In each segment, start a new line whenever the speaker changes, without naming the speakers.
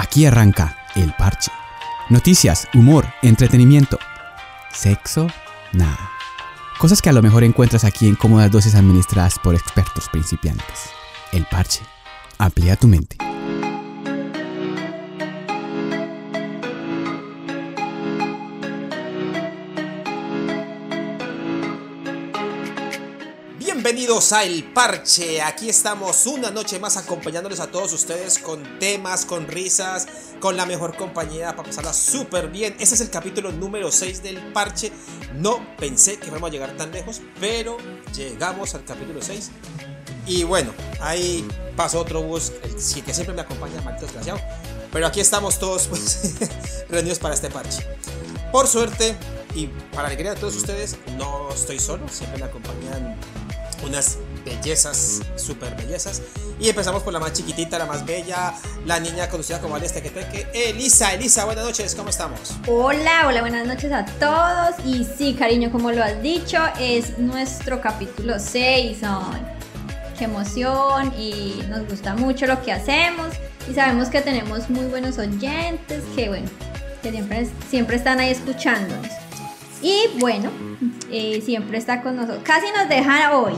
Aquí arranca El Parche. Noticias, humor, entretenimiento. Sexo, nada. Cosas que a lo mejor encuentras aquí en cómodas dosis administradas por expertos principiantes. El Parche. Amplía tu mente.
Bienvenidos a El Parche, aquí estamos una noche más acompañándoles a todos ustedes con temas, con risas, con la mejor compañía para pasarla súper bien. Este es el capítulo número 6 del Parche. No pensé que íbamos a llegar tan lejos, pero llegamos al capítulo 6. Y bueno, ahí pasó otro bus, el que siempre me acompaña, maldito desgraciado. Pero aquí estamos todos pues, reunidos para este parche. Por suerte, y para alegría de todos ustedes, no estoy solo, siempre me acompañan unas bellezas, super bellezas. Y empezamos por la más chiquitita, la más bella, la niña conocida como Alice Tequeteque, Elisa. Elisa, buenas noches, ¿cómo estamos?
Hola, hola, buenas noches a todos. Y sí, cariño, como lo has dicho, es nuestro capítulo 6. Ay, qué emoción y nos gusta mucho lo que hacemos. Y sabemos que tenemos muy buenos oyentes, que bueno, que siempre, siempre están ahí escuchándonos. Y bueno, eh, siempre está con nosotros. Casi nos deja hoy.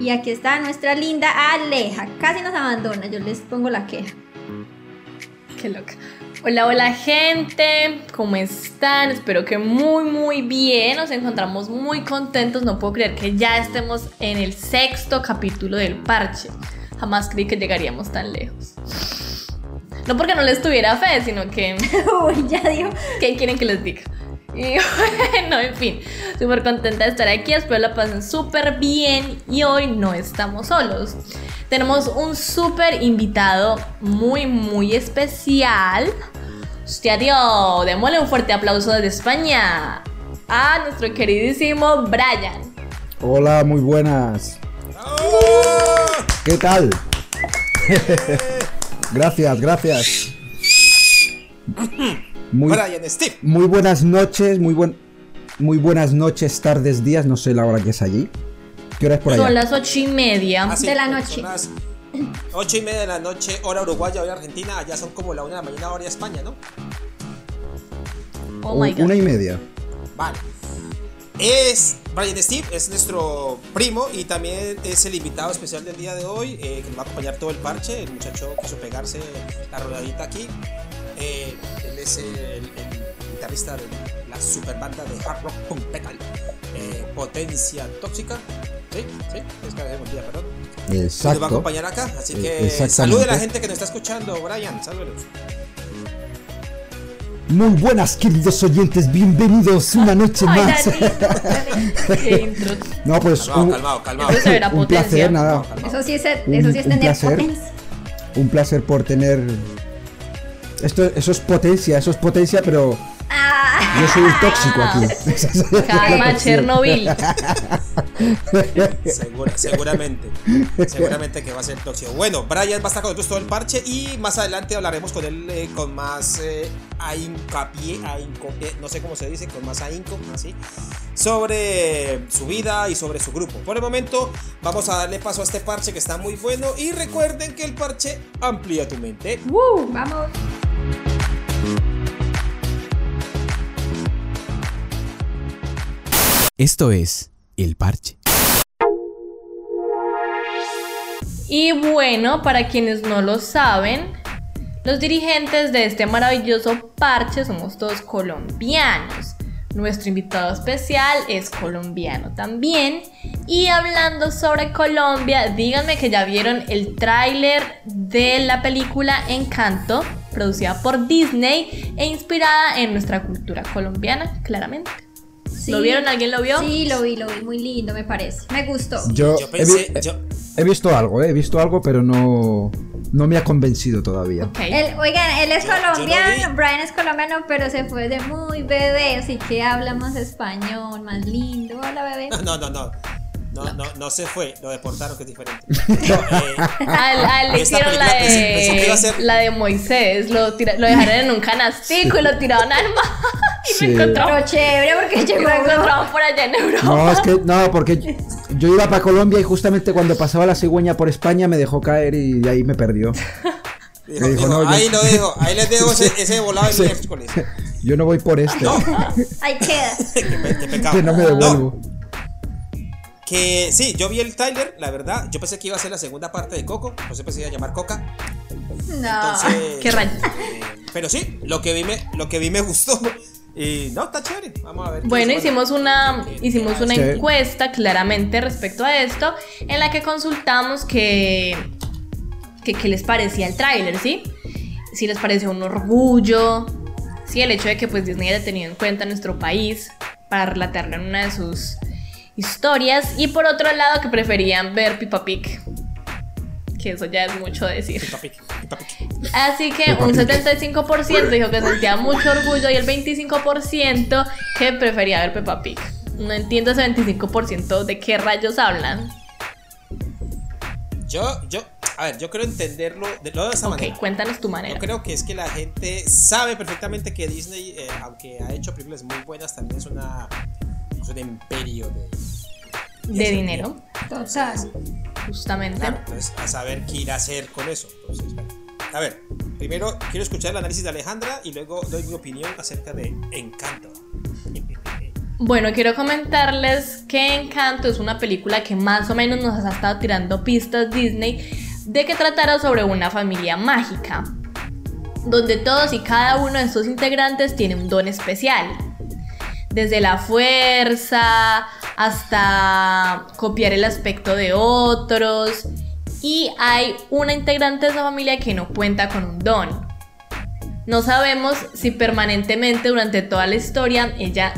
Y aquí está nuestra linda Aleja. Casi nos abandona. Yo les pongo la queja.
Qué loca. Hola, hola gente, ¿cómo están? Espero que muy, muy bien. Nos encontramos muy contentos. No puedo creer que ya estemos en el sexto capítulo del parche. Jamás creí que llegaríamos tan lejos. No porque no les tuviera fe, sino que...
Uy, ya digo.
¿Qué quieren que les diga? Y bueno, en fin, súper contenta de estar aquí, espero la pasen súper bien y hoy no estamos solos. Tenemos un súper invitado muy, muy especial. Hostia, tío, démosle un fuerte aplauso desde España a nuestro queridísimo Brian.
Hola, muy buenas. ¿Qué tal? gracias, gracias. Muy,
Brian Steve.
muy buenas noches, muy, buen, muy buenas noches, tardes, días, no sé la hora que es allí. ¿Qué hora es por allá?
Son las ocho y media.
Ah, sí,
De la
son
noche.
las ocho y media de la noche, hora uruguaya, hora argentina. Allá son como la una de la mañana, hora España, ¿no?
Oh my god.
Una y media.
Vale. Es Brian Steve, es nuestro primo y también es el invitado especial del día de hoy, eh, que nos va a acompañar todo el parche. El muchacho quiso pegarse la rodadita aquí. Eh, es el, el guitarrista de la super banda de hard rock punk metal, eh, Potencia Tóxica. Sí, sí, es que olvida, perdón. Y nos va a
Exacto.
acompañar acá, así
Eh,
que salude a la gente que nos está escuchando, Brian, saludos.
Muy buenas, queridos oyentes, bienvenidos una noche
Ay,
más.
Danilo, qué intro.
No, pues
Calmado,
un,
calmado.
Eso
un placer, nada.
Eso sí es, eso sí es
un
tener
placer.
potencia.
Un placer por tener. Esto, eso es potencia, eso es potencia, pero
Ah,
yo soy un tóxico aquí.
Calma, Chernobyl.
Segura- seguramente. seguramente que va a ser tóxico. Bueno, Brian va a estar con nosotros todo el parche y más adelante hablaremos con él eh, con más eh, ahincapié, ahincopié, no sé cómo se dice, con más ahínco, así, sobre su vida y sobre su grupo. Por el momento, vamos a darle paso a este parche que está muy bueno y recuerden que el parche amplía tu mente.
¡Woo! Vamos.
Esto es El Parche.
Y bueno, para quienes no lo saben, los dirigentes de este maravilloso parche somos todos colombianos. Nuestro invitado especial es colombiano también. Y hablando sobre Colombia, díganme que ya vieron el tráiler de la película Encanto, producida por Disney e inspirada en nuestra cultura colombiana, claramente.
Sí.
¿Lo vieron? ¿Alguien lo vio?
Sí, lo vi, lo vi. Muy lindo, me parece. Me gustó.
Yo,
Yo
he,
pensé,
vi-
yo,
he visto algo, eh, he visto algo, pero no, no me ha convencido todavía.
Ok.
Él- oigan, él es
Yo- yo lo
colombiano. Brian es colombiano, pero se fue de muy bebé, así que habla más español, más lindo. Hola, bebé.
no, no, no. No, no, no se fue, lo deportaron, que es diferente. No, eh,
Al, al le hicieron la de,
ser-
la de Moisés, lo, tira- lo dejaron en un canastico y lo tiraron al mar y
Sí.
lo encontraron,
Pero chévere porque
y
llegó
lo
a Europa.
encontraron por allá en Europa.
No, es que no, porque yo, yo iba para Colombia y justamente cuando pasaba la cigüeña por España me dejó caer y ahí me perdió.
Dijo,
Me dijo,
dijo,
no, yo-
ahí lo dejo, ahí les dejo ese, ese volado de
Sí.
miércoles.
Yo no voy por este.
Ahí queda.
qué, pe- qué pecado.
que no me devuelvo.
Que sí, yo vi el trailer, la verdad. Yo pensé que iba a ser la segunda parte de Coco. No sé si se iba a llamar Coca.
No.
Entonces,
qué rayo.
eh, pero sí, lo que vi me, lo que vi me gustó. Y no, está chévere. Vamos a ver.
Bueno, hicimos una, hicimos una encuesta claramente respecto a esto, en la que consultamos que, que qué les parecía el tráiler, ¿sí? Si les pareció un orgullo, sí, el hecho de que pues Disney haya tenido en cuenta nuestro país para relatarlo en una de sus historias, y por otro lado que preferían ver Pippa Pig, que eso ya es mucho decir.
Pipa pic, pipa pic.
Así que un 75% dijo que sentía mucho orgullo y el 25% que prefería ver Peppa Pig. No entiendo ese 25% de qué rayos hablan.
Yo, yo, a ver, yo creo entenderlo de, lo de esa
Ok,
manera.
cuéntanos tu
Yo
manera.
creo que es que la gente sabe perfectamente que Disney, eh, aunque ha hecho películas muy buenas, también es una un imperio de,
De dinero,
Total.
justamente.
Claro, entonces a saber qué ir a hacer con eso. Entonces. A ver, primero quiero escuchar el análisis de Alejandra y luego doy mi opinión acerca de Encanto.
Bueno, quiero comentarles que Encanto es una película que más o menos nos ha estado tirando pistas Disney de que tratara sobre una familia mágica, donde todos y cada uno de sus integrantes tiene un don especial. Desde la fuerza hasta copiar el aspecto de otros. Y hay una integrante de esa familia que no cuenta con un don. No sabemos si permanentemente durante toda la historia ella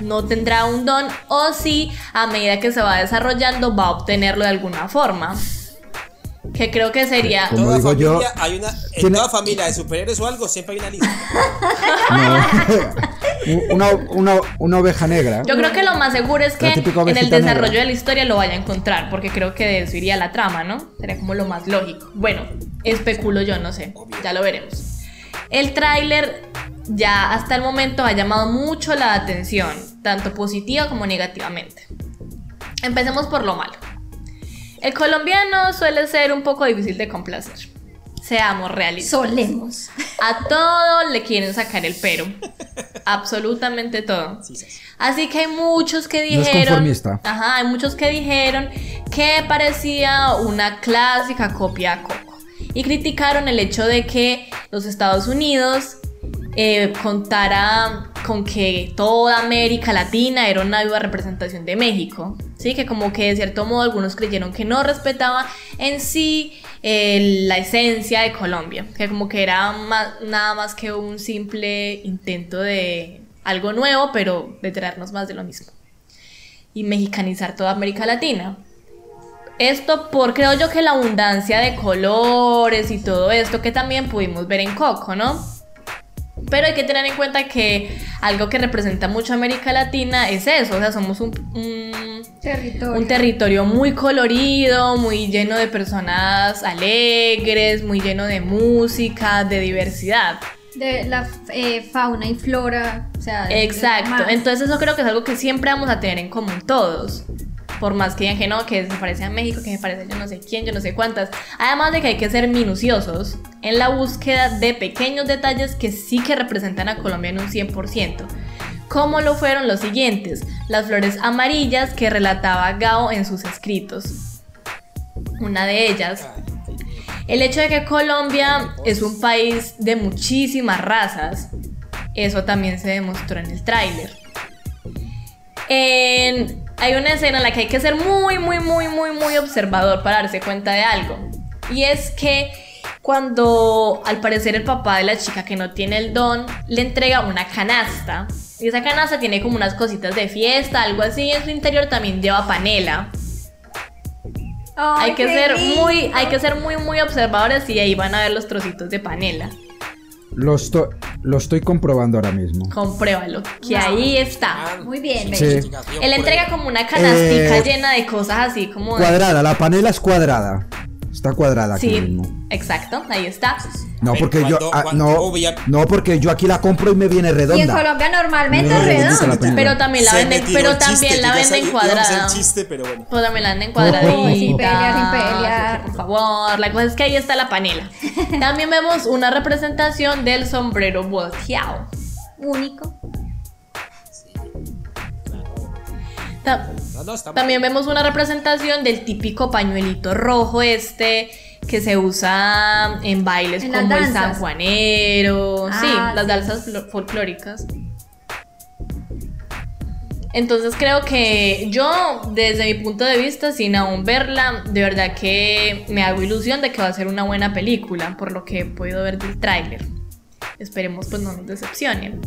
no tendrá un don o si a medida que se va desarrollando va a obtenerlo de alguna forma. Que creo que sería...
Como
toda
digo yo,
hay una, en
tiene-
toda familia de superhéroes o algo siempre hay una lista.
No. una, una, una oveja negra.
Yo creo que lo más seguro es que en el desarrollo
negra.
de la historia lo vaya a encontrar, porque creo que de eso iría la trama, ¿no? Sería como lo más lógico. Bueno, especulo yo, no sé, ya lo veremos. El tráiler ya hasta el momento ha llamado mucho la atención, tanto positiva como negativamente. Empecemos por lo malo. El colombiano suele ser un poco difícil de complacer. Seamos realistas.
Solemos.
A todo le quieren sacar el pero. Absolutamente todo.
Sí, sí, sí.
Así que hay muchos que
No es
dijeron.
conformista.
Ajá, hay muchos que dijeron que parecía una clásica copia a Coco. Y criticaron el hecho de que los Estados Unidos eh, contara con que toda América Latina era una viva representación de México. Sí, que como que de cierto modo algunos creyeron que no respetaba en sí eh, la esencia de Colombia, que como que era nada más que un simple intento de algo nuevo, pero de traernos más de lo mismo. Y mexicanizar toda América Latina. Esto por creo yo que la abundancia de colores y todo esto que también pudimos ver en Coco, ¿no? Pero hay que tener en cuenta que algo que representa mucho a América Latina es eso, o sea, somos un, un-
Territorio.
un territorio muy colorido, muy lleno de personas alegres, muy lleno de música, de diversidad.
de la eh, fauna y flora. O sea,
Exacto, entonces eso creo que es algo que siempre vamos a tener en común todos. Por más que digan que no, que se parece a México, que se parece a yo no sé quién, yo no sé cuántas. Además de que hay que ser minuciosos en la búsqueda de pequeños detalles que sí que representan a Colombia en un 100%. Como lo fueron los siguientes, las flores amarillas que relataba Gao en sus escritos. Una de ellas, el hecho de que Colombia es un país de muchísimas razas, eso también se demostró en el tráiler. En- hay una escena en la que hay que ser muy, muy, muy, muy, muy observador para darse cuenta de algo. Y es que cuando al parecer el papá de la chica que no tiene el don le entrega una canasta. Y esa canasta tiene como unas cositas de fiesta, algo así. Y en su interior también lleva panela.
Ay,
hay que ser
lindo.
muy, hay que ser muy, muy observadores y ahí van a ver los trocitos de panela.
Lo, estoy, lo estoy comprobando ahora mismo.
Compruébalo, que
No.
ahí está.
Muy bien,
Sí.
Él entrega como una canastica
Eh,
llena de cosas así como de...
Cuadrada, la panela es cuadrada. Está cuadrada aquí
Sí,
mismo.
exacto, ahí está.
No, porque yo ah, no, no, porque yo aquí la compro y me viene
Y en
redonda.
Colombia normalmente
No,
es
película.
Pero también la venden, pero
el chiste,
también la venden cuadrada.
chiste, pero bueno.
Pues también la venden cuadradita.
sin pelear, sin pelear.
Por favor, la cosa es que ahí está la panela. También vemos una representación del sombrero volteado.
Único.
Ta-
No, no, está
También vemos una representación del típico pañuelito rojo este que se usa en bailes
En las
como el
danzas.
sanjuanero, sí,
Ah,
las
sí.
danzas flo- folclóricas. Entonces creo que yo, desde mi punto de vista, sin aún verla, de verdad que me hago ilusión de que va a ser una buena película, por lo que he podido ver del tráiler. Esperemos pues no nos decepcionen.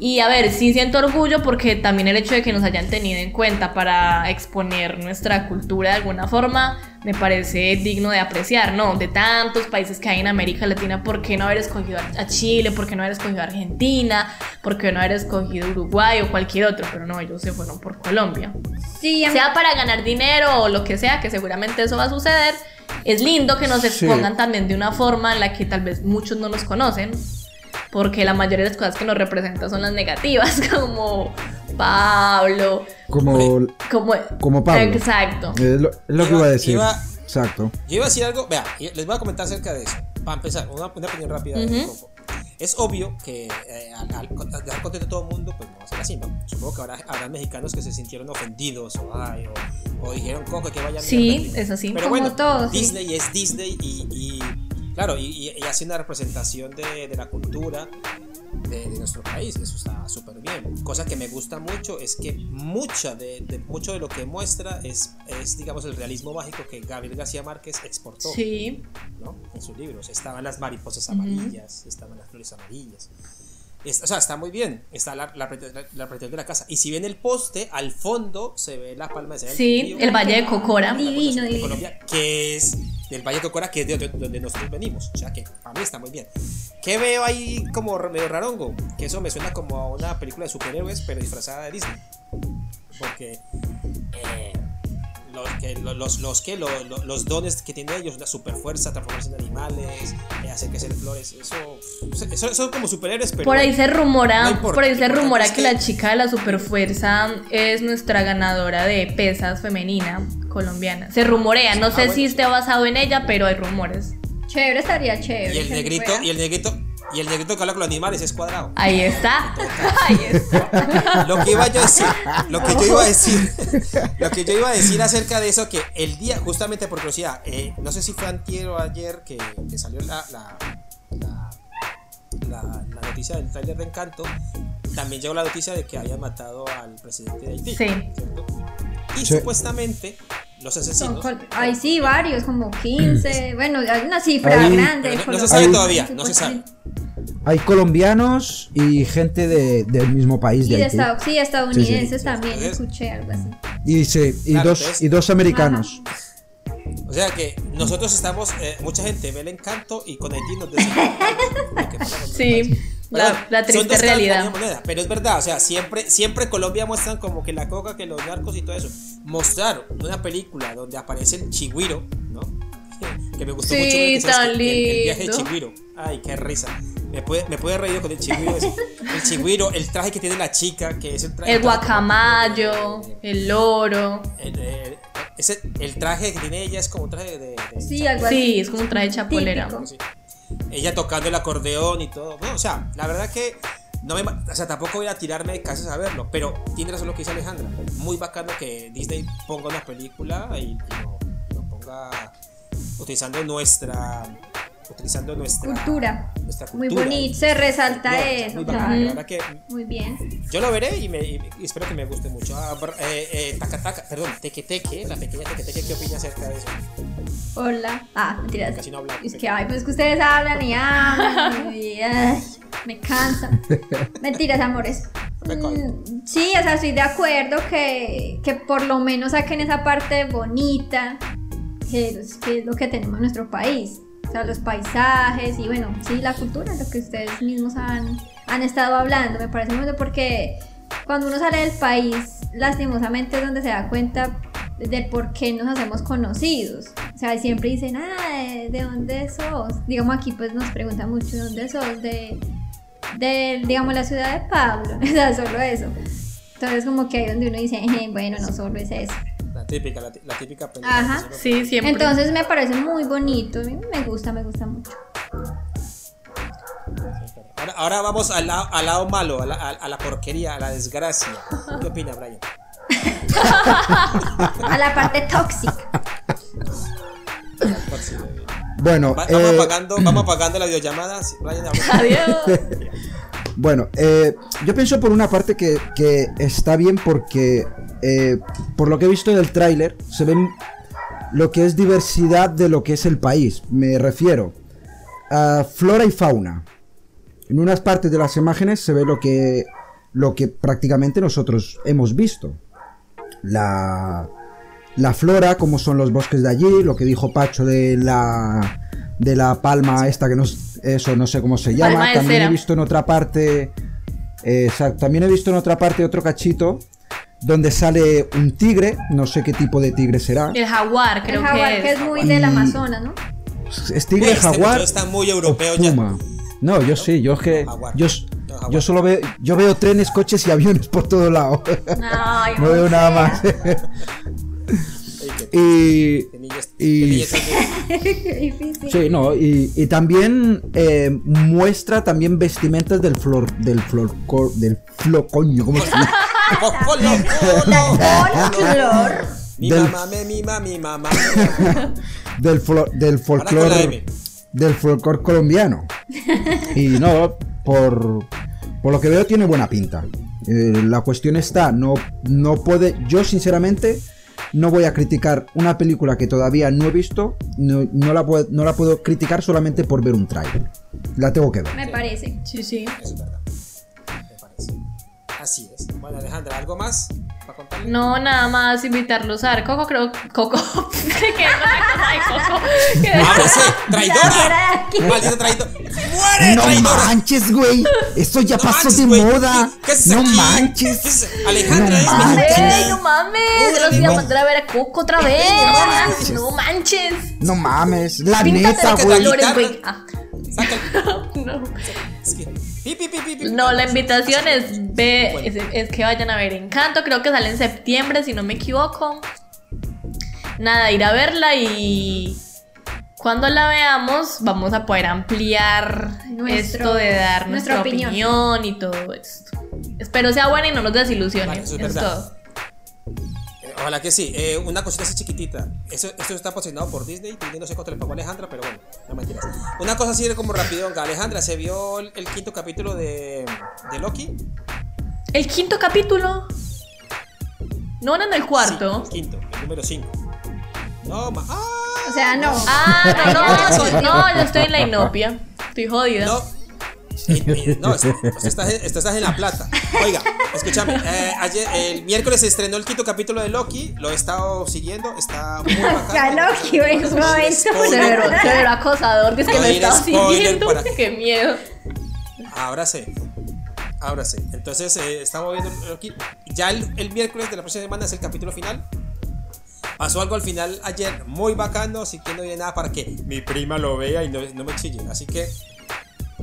Y a ver, sí siento orgullo porque también el hecho de que nos hayan tenido en cuenta para exponer nuestra cultura de alguna forma me parece digno de apreciar, ¿no? De tantos países que hay en América Latina, ¿por qué no haber escogido a Chile? ¿Por qué no haber escogido a Argentina? ¿Por qué no haber escogido Uruguay o cualquier otro? Pero no, ellos se fueron por Colombia.
Sí,
Sea para ganar dinero o lo que sea, que seguramente eso va a suceder, es lindo que nos
Sí.
expongan también de una forma en la que tal vez muchos no nos conocen, porque la mayoría de las cosas que nos representan son las negativas, como Pablo,
Como,
como,
como Pablo.
Exacto.
Es lo, es lo que
Iba-
iba a decir.
iba-
Exacto.
Yo iba a decir algo, vea, les voy a comentar acerca de eso. Para empezar, una, una opinión rápida. de
Ujú.
Coco. Es obvio que eh, al, al- al dejar contento a todo el mundo, pues no va a ser así, ¿no? Supongo que habrá, habrá mexicanos que se sintieron ofendidos o, ay, o, o dijeron Coco que vaya
Sí, es así.
Pero
Como
bueno,
todo, sí.
Disney es Disney y, y, claro, y, y- hace una representación de, de la cultura de, de nuestro país, eso está súper bien. Cosa que me gusta mucho es que mucha de, de- mucho de lo que muestra es, es, digamos, el realismo mágico que Gabriel García Márquez exportó
Sí,
¿no? en sus libros. Estaban las mariposas amarillas, estaban las flores amarillas. Es- o sea, está muy bien. Está la, la, la, la de la casa. Y si ven el poste, al fondo se ve la palma de Cera
sí,
Quindío,
el Valle de Cocora.
Divino,
de
divino.
Colombia, que es del Valle de Cocora, que es de donde, donde nosotros venimos. O sea que para mí está muy bien. ¿Qué veo ahí como medio rarongo? Que eso me suena como a una película de superhéroes, pero disfrazada de Disney. Porque eh, los, que, los, los, que, lo- lo- los dones que tienen ellos, la super fuerza, transformarse en animales, eh, hacer crecer flores, eso, eso son como superhéroes, pero
Por ahí se rumora,
No importa,
por ahí se rumora
es
que,
que-
la chica de la superfuerza es nuestra ganadora de pesas femenina colombiana. Se rumorea, no
Ah,
sé
bueno,
si
sí.
esté basado en ella, pero hay rumores.
Chévere, estaría chévere.
y el
que
negrito,
fuera.
y el negrito, y el negrito que habla con los animales es cuadrado.
Ahí está. Ahí está.
Lo que iba yo a decir, lo que yo iba a decir, lo que yo iba a decir acerca de eso, que el día, justamente por curiosidad, eh, no sé si fue antier o ayer que, que salió la, la, la, la- la noticia del trailer de Encanto, también llegó la noticia de que habían matado al presidente de Haití.
Sí.
¿cierto? Y
Sí.
supuestamente los asesinos...
col- Ay, sí, varios, como 15. bueno, hay una cifra
Ahí-
grande.
No- se sabe
Ahí-
todavía, no se sabe.
Hay colombianos y gente de- del mismo país
Y
de
de
Haití.
Estados, sí, estadounidenses
Sí, sí.
también, escuché algo así.
Y, se- y,
Claro,
dos,
entonces-
y dos americanos.
O sea que nosotros estamos, eh, mucha gente ve el encanto y con Haití nos
Sí, la, la
son
triste
la
realidad.
moneda, pero es verdad, o sea, siempre, siempre Colombia muestran como que la coca, que los narcos y todo eso. Mostraron una película donde aparece el chigüiro, ¿no? Que me gustó
Sí,
mucho que
tan
que el, el viaje de
lindo.
chigüiro. Ay, qué risa. Me puede, me puede reír con el chigüiro. El chigüiro, el traje que tiene la chica, que es el traje.
El guacamayo, el loro.
El, el- ese- el traje que tiene ella es como un traje de. de-
Sí, algo así.
Sí, es como un traje chapolera.
Sí. Ella tocando el acordeón y todo. O sea, la verdad que no me, o sea, tampoco voy a tirarme de casa a verlo, pero tiene razón lo que dice Alejandra. Muy bacano que Disney ponga una película y, y lo, lo ponga utilizando nuestra utilizando nuestra
Cultura.
nuestra
Muy
cultura.
bonito, se resalta
No,
eso,
muy la que
Muy bien.
yo lo veré y, me, y espero que me guste mucho. Ah, eh, eh, taca, taca, perdón, teque teque, la pequeña teque teque, ¿qué opina acerca de eso?
Hola. Ah, mentiras.
Casi no habla.
Es que, ay, pues que ustedes hablan y hablan y ay, me cansa. Mentiras, amores. Mm, sí, o sea, estoy de acuerdo que, que por lo menos saquen esa parte bonita, que es, que es lo que tenemos en nuestro país. O sea, los paisajes y bueno, sí, la cultura, lo que ustedes mismos han, han estado hablando. Me parece muy bueno porque cuando uno sale del país, lastimosamente es donde se da cuenta del por qué nos hacemos conocidos. O sea, siempre dicen, ah, ¿de, de dónde sos? Digamos, aquí pues nos preguntan mucho, ¿de dónde sos? De, de, digamos, la ciudad de Pablo. O sea, solo eso. Entonces, como que ahí donde uno dice, "Eh, bueno, no solo es eso.
Típica, la, típica pendeja.
Ajá.
Solo-
Sí, siempre.
Entonces me parece muy bonito, a mí me gusta, me gusta mucho.
Ahora, ahora vamos al, lado- al lado malo, a la, a- a la porquería, a la desgracia. ¿Qué opina, Brian?
A la parte tóxica.
Bueno,
Va- vamos,
eh,
apagando, vamos apagando la videollamada. Brian.
Adiós.
Bueno, eh, yo pienso por una parte que, que está bien porque eh, por lo que he visto del tráiler se ven lo que es diversidad de lo que es el país. Me refiero a flora y fauna. En unas partes de las imágenes se ve lo que lo que prácticamente nosotros hemos visto. La la flora, como son los bosques de allí, lo que dijo Pacho de la de la palma esta que no eso no sé cómo se llama. También
cera.
he visto en otra parte eh, también he visto en otra parte otro cachito donde sale un tigre, no sé qué tipo de tigre será.
El jaguar, creo
el jaguar
que
que
es.
muy del Amazonas, ¿no?
¿Es tigre,
Este
jaguar?
está muy europeo
o
ya.
puma? No, yo sí, yo es que
Jaguar.
yo,
No,
yo solo veo yo veo trenes, coches y aviones por todos lados.
Ay,
no veo nada más. Y y-. Sí, no, y, y también eh, muestra también vestimentas del flor, del flor, del flo, coño, ¿cómo se llama?
Folclor.
Mi
Del-
mamá, me, mi mamá, mi mamá.
Del, flo- del folclore, del folclore colombiano. Y no, por, por lo que veo tiene buena pinta. Eh, la cuestión está, no, no puede, yo sinceramente no voy a criticar una película que todavía no he visto, no, no la, puedo, no la puedo criticar solamente por ver un trailer. La tengo que ver.
Me parece.
Sí, sí.
Eso es verdad. Bueno, Alejandra, ¿algo más para contarle?
No, nada más invitarlos a ver. Coco, creo. Coco. ¿Qué es una cosa de Coco? ¿Qué-
de
¡Traidora!
aquí.
¡Maldito traidor! ¡Muere,
No
traidora!
manches, güey. Esto ya
No
pasó
manches,
de
güey.
moda.
¿Qué haces
no
aquí?
manches.
¿Qué haces? Alejandra
No
es.
¡Ey, no mames! Se los voy a mandar a ver a Coco otra vez.
no manches.
No manches.
No mames. La
Píntate
neta, güey.
güey. Ah, no. No, la invitación es, ve, es, es que vayan a ver Encanto, creo que sale en septiembre, si no me equivoco. Nada, ir a verla y cuando la veamos vamos a poder ampliar
Nuestro-
esto de dar
nuestra
nuestra,
opinión.
opinión. y todo esto. Espero sea buena y no nos desilusione.
Vale, eso es
es todo.
Ojalá que sí. Eh, una cosita así chiquitita. Eso, esto está patrocinado por Disney. Disney no sé cuánto le pagó a Alejandra, pero bueno, no mentiras. Una cosa así como rápido. Alejandra, ¿se vio el, el quinto capítulo de, de Loki?
El quinto capítulo. No era en el cuarto.
Sí, el quinto, el número 5. No, ma. ¡Ah!
O sea, no.
Ah, no,
Ay,
no, no, yo estoy en la inopia. Estoy jodida.
No. No, esto, esto estás, esto estás en La Plata. Oiga, escúchame. eh, ayer, el miércoles se estrenó el quinto capítulo de Loki. Lo he estado siguiendo. Está muy bacán.
Ya Loki, momento.
Severo, severo acosador, que
No
lo
diré
estaba
spoiler
siguiendo.
para-
Qué miedo.
Ahora sí. Ahora sí. Entonces, eh, estamos viendo Loki. Ya el, el miércoles de la próxima semana es el capítulo final. Pasó algo al final ayer muy bacano, así que no hay nada para que mi prima lo vea y no, no me chille. Así que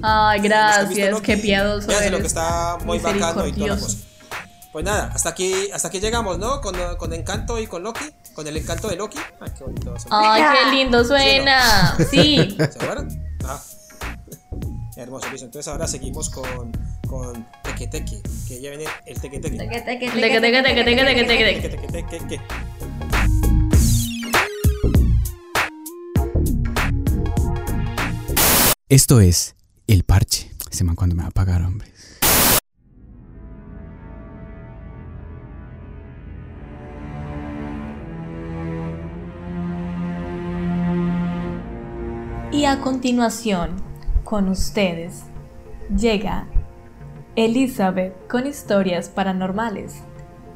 Ay,
que
gracias, qué piadoso
lo que está muy bacano y toda la
Misericordioso.
cosa. Pues nada, hasta aquí, hasta aquí llegamos, ¿no? Con, con Encanto y con Loki. Con el encanto de Loki. Ay, qué bonito va a sonar.
Ay, qué lindo suena. Sí.
¿Se acuerdan? Ah. Hermoso, listo. Entonces ahora seguimos con, con Teque Teque, que ya viene el Teque Teque.
Teque, teque,
Teque, teque, teque, teque, teque, teque, teque.
Teque, teque, teque, teque.
Esto es El Parche. Ese man cuando me va a pagar, hombre.
Y a continuación, con ustedes, llega Elizabeth con historias paranormales.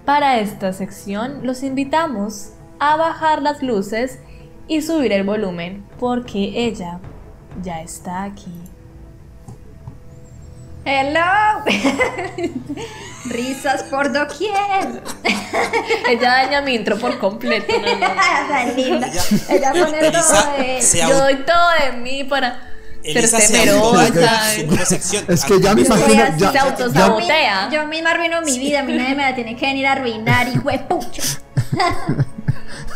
Para esta sección los invitamos a bajar las luces y subir el volumen porque ella ya está aquí.
Hello. Risas por doquier.
Ella daña mi intro por completo. no, no.
Tan linda.
Ella-
Ella pone todo de
Yo doy todo de mí para
Elisa
ser
se
temerosa.
Es que ya me imagino, ya,
se autosabotea.
ya-
Yo Yo misma arruino mi vida, a mí nadie me la tiene que venir a arruinar, hijo de pucha.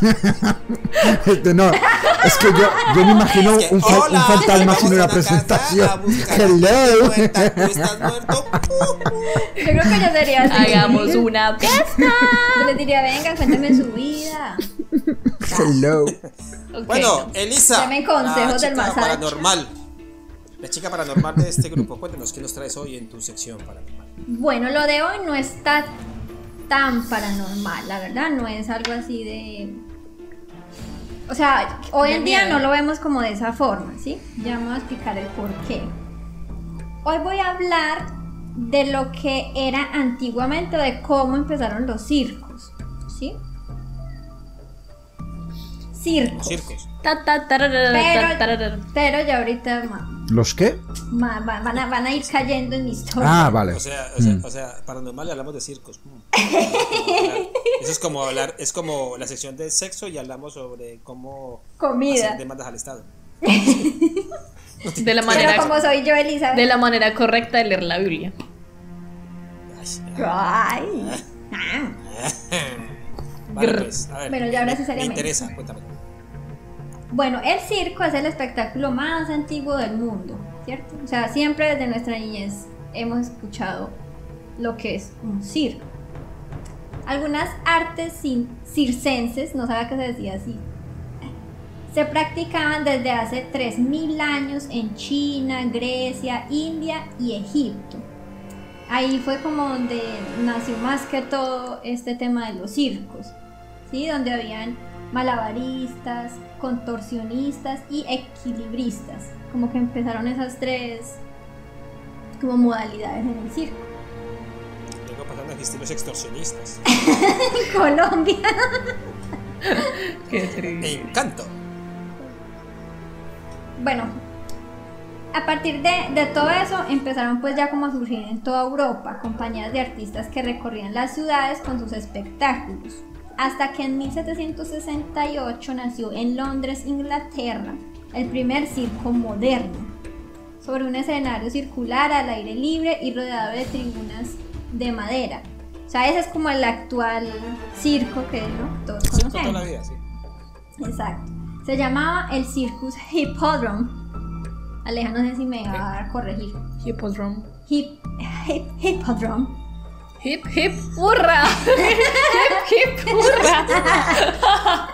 Este, no, es que yo, yo me imagino
Es que,
un, fa- un
hola,
fantasma
vamos
haciendo
a
una presentación. Hello.
tu muerta, ¿tú estás muerto?
Yo creo que yo sería así.
Hagamos una fiesta.
Yo les diría, vengan, cuéntenme su vida.
Hello.
Bueno, Elisa,
Dame consejos
la
del
chica
masaje.
paranormal. La chica paranormal de este grupo. Cuéntanos qué nos traes hoy en tu sección paranormal.
Bueno, lo de hoy no está tan paranormal, la verdad, no es algo así de... O sea, hoy en día no lo vemos como de esa forma, ¿sí? Ya me voy a explicar el por qué. Hoy voy a hablar de lo que era antiguamente, de cómo empezaron los circos, ¿sí? Circos.
Circos.
Ta, ta, tararara,
Pero,
tararara.
pero ya ahorita ma-
¿Los qué?
ma- va- van, a, van a ir cayendo en mi historia.
Ah, vale.
O sea, o sea, o sea, paranormal hablamos de circos. Mm. Eso es como hablar, es como la sección de sexo y hablamos sobre cómo
Comida.
hacer demandas al Estado.
De la manera,
Pero como soy yo, Elizabeth.
de la manera correcta de leer la Biblia.
Ay.
Ah.
vale, pues, a ver,
Bueno, ya ahora sí
me interesa, cuéntame.
Bueno, el circo es el espectáculo más antiguo del mundo, ¿cierto? O sea, siempre desde nuestra niñez hemos escuchado lo que es un circo. Algunas artes circenses, no sabía que se decía así, se practicaban desde hace 3.000 años en China, Grecia, India y Egipto. Ahí fue como donde nació más que todo este tema de los circos, ¿sí? Donde habían malabaristas, contorsionistas y equilibristas. Como que empezaron esas tres como modalidades en el circo.
Luego pasaron a existir los extorsionistas.
En Colombia.
Qué triste.
Encanto.
Bueno, a partir de, de todo eso empezaron pues ya como a surgir en toda Europa compañías de artistas que recorrían las ciudades con sus espectáculos. Hasta que en 1768 nació en Londres, Inglaterra, el primer circo moderno, sobre un escenario circular al aire libre y rodeado de tribunas de madera. O sea, ese es como el actual circo que ¿no? todos
Circo toda
conocemos.
la vida, sí.
Exacto. Se llamaba el Circus Hippodrome. Aleja, no sé si me va a corregir.
Hippodrome.
Hip, hip, hippodrome.
Hip, hip, hurra. hip, hip, hurra.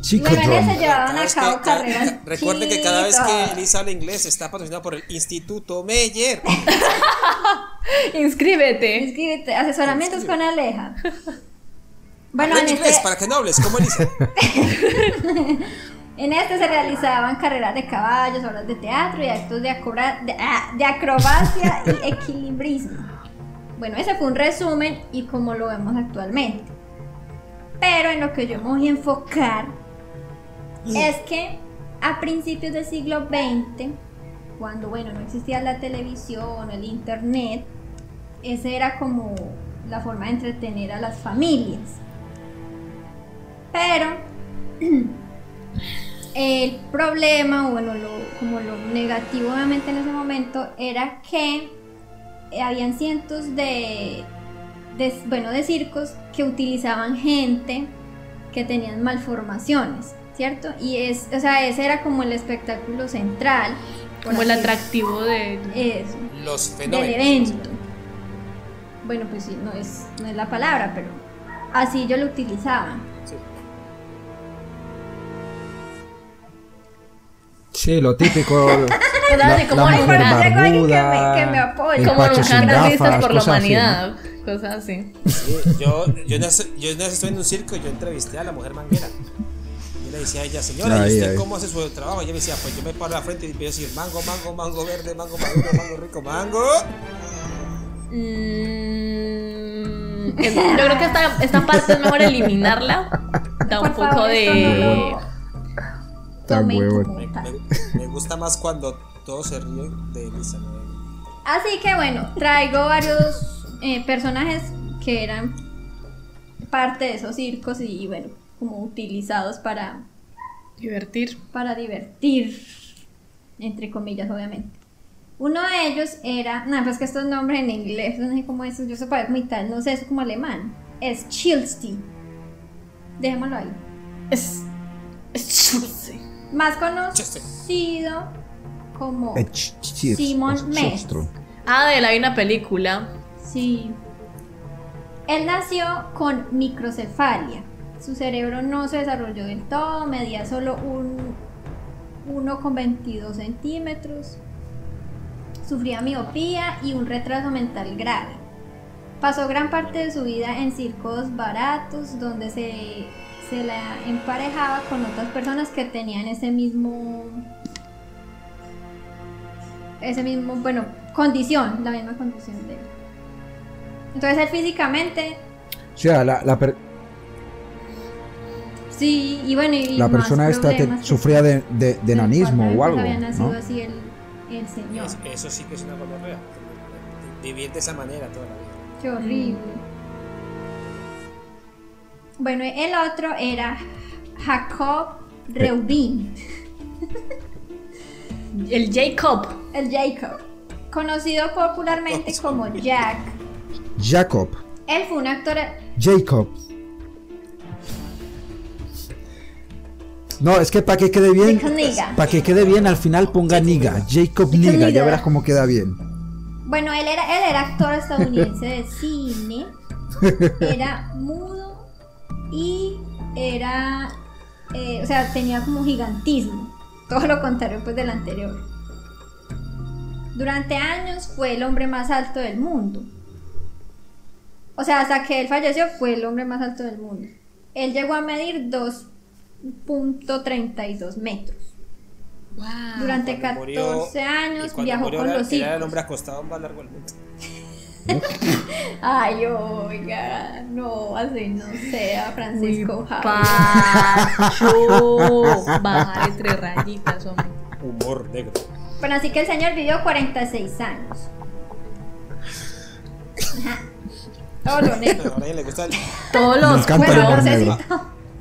Chico
Bueno, ese llevaban
Cada
a
vez
cabo carreras.
ca- recuerde que cada vez que. Elisa habla inglés está patrocinado por el Instituto Meyer.
Inscríbete.
Inscríbete, asesoramientos con Aleja. Bueno, en
inglés
este,
para que no hables como Elisa.
en este se realizaban carreras de caballos, obras de teatro y actos de, ah, de acrobacia y equilibrismo. Bueno, ese fue un resumen y como lo vemos actualmente. Pero en lo que yo me voy a enfocar es que a principios del siglo XX, cuando bueno, no existía la televisión, el internet, esa era como la forma de entretener a las familias. Pero el problema, o bueno, lo- como lo negativo obviamente en ese momento era que habían cientos de, de, bueno, de circos que utilizaban gente que tenían malformaciones, ¿cierto? Y es, o sea, ese era como el espectáculo central.
Como el atractivo de.
Eso,
Los
del
fenómenos.
evento. Bueno, pues sí, no es, no es la palabra, pero así yo lo utilizaba.
Sí.
Lo típico.
Pues así como
la mujer
alguien que me-
barbuda,
que me apoye.
el
Como
gafas,
por la
cosas así, ¿no?
humanidad. Cosas así.
Sí, yo, yo, una vez- yo estuve en un circo y yo entrevisté a la mujer manguera. Yo le decía a ella, señora,
Ahí,
¿y usted
ahí.
cómo hace su trabajo? Y ella me decía, pues yo me paro a la frente y empiezo a decir mango, mango, mango verde, mango maduro, mango rico, mango.
Mm, yo creo que esta, esta parte es mejor eliminarla. Da un
Por
poco
favor, esto no
de.
Tan
Me, me- me gusta más cuando todos se ríen de Elisa.
Así que bueno, traigo varios eh, personajes que eran parte de esos circos y bueno, como utilizados para,
Divertir.
para divertir, entre comillas, obviamente. Uno de ellos era, no, pues que estos nombres en inglés, no sé cómo es, yo sé para mitad, no sé, es como alemán. Es Chilstein. Dejémoslo ahí.
Es. Es.
Más conocido como
Eh,
Simon Metz.
Ah, de él hay una película.
Sí. Él nació con microcefalia. Su cerebro no se desarrolló del todo, medía solo un 1,22 centímetros. Sufría miopía y un retraso mental grave. Pasó gran parte de su vida en circos baratos donde se, se la emparejaba con otras personas que tenían ese mismo ese mismo, bueno, condición, la misma condición de él. Entonces él físicamente,
O sea, la, la, per-
sí, y bueno, y
la
más
persona esta te- sufría de, de- de enanismo o algo,
Había nacido
¿no?
así el, el señor.
Es- eso sí que es una gonorrea. Vivir de esa manera toda la vida.
Qué horrible. Bueno, el otro era Jacob Reubin,
El Jacob.
el Jacob, conocido popularmente como Jack.
Jacob.
Él fue un actor
Jacob. No, es que para que quede bien, para que quede bien al final ponga Niga, Jacob Niga, ya verás cómo queda bien.
Bueno, él era, él era actor estadounidense de cine, era mudo y era, eh, o sea, tenía como gigantismo, todo lo contrario pues del anterior. Durante años fue el hombre más alto del mundo. O sea, hasta que él falleció fue el hombre más alto del mundo. Él llegó a medir 2.32 metros. Durante
Cuando
14
murió-
años viajó
murió
con
era-
los
Era el
hijos.
hombre acostado más largo del mundo.
Ay, oiga, no, así no sea, Francisco Javier.
Pacho. Bajar entre rayitas, hombre.
Humor negro.
Bueno, así que el señor vivió 46 años. Ajá. Todo lo negro.
A le gusta el.
Todo lo
Bueno,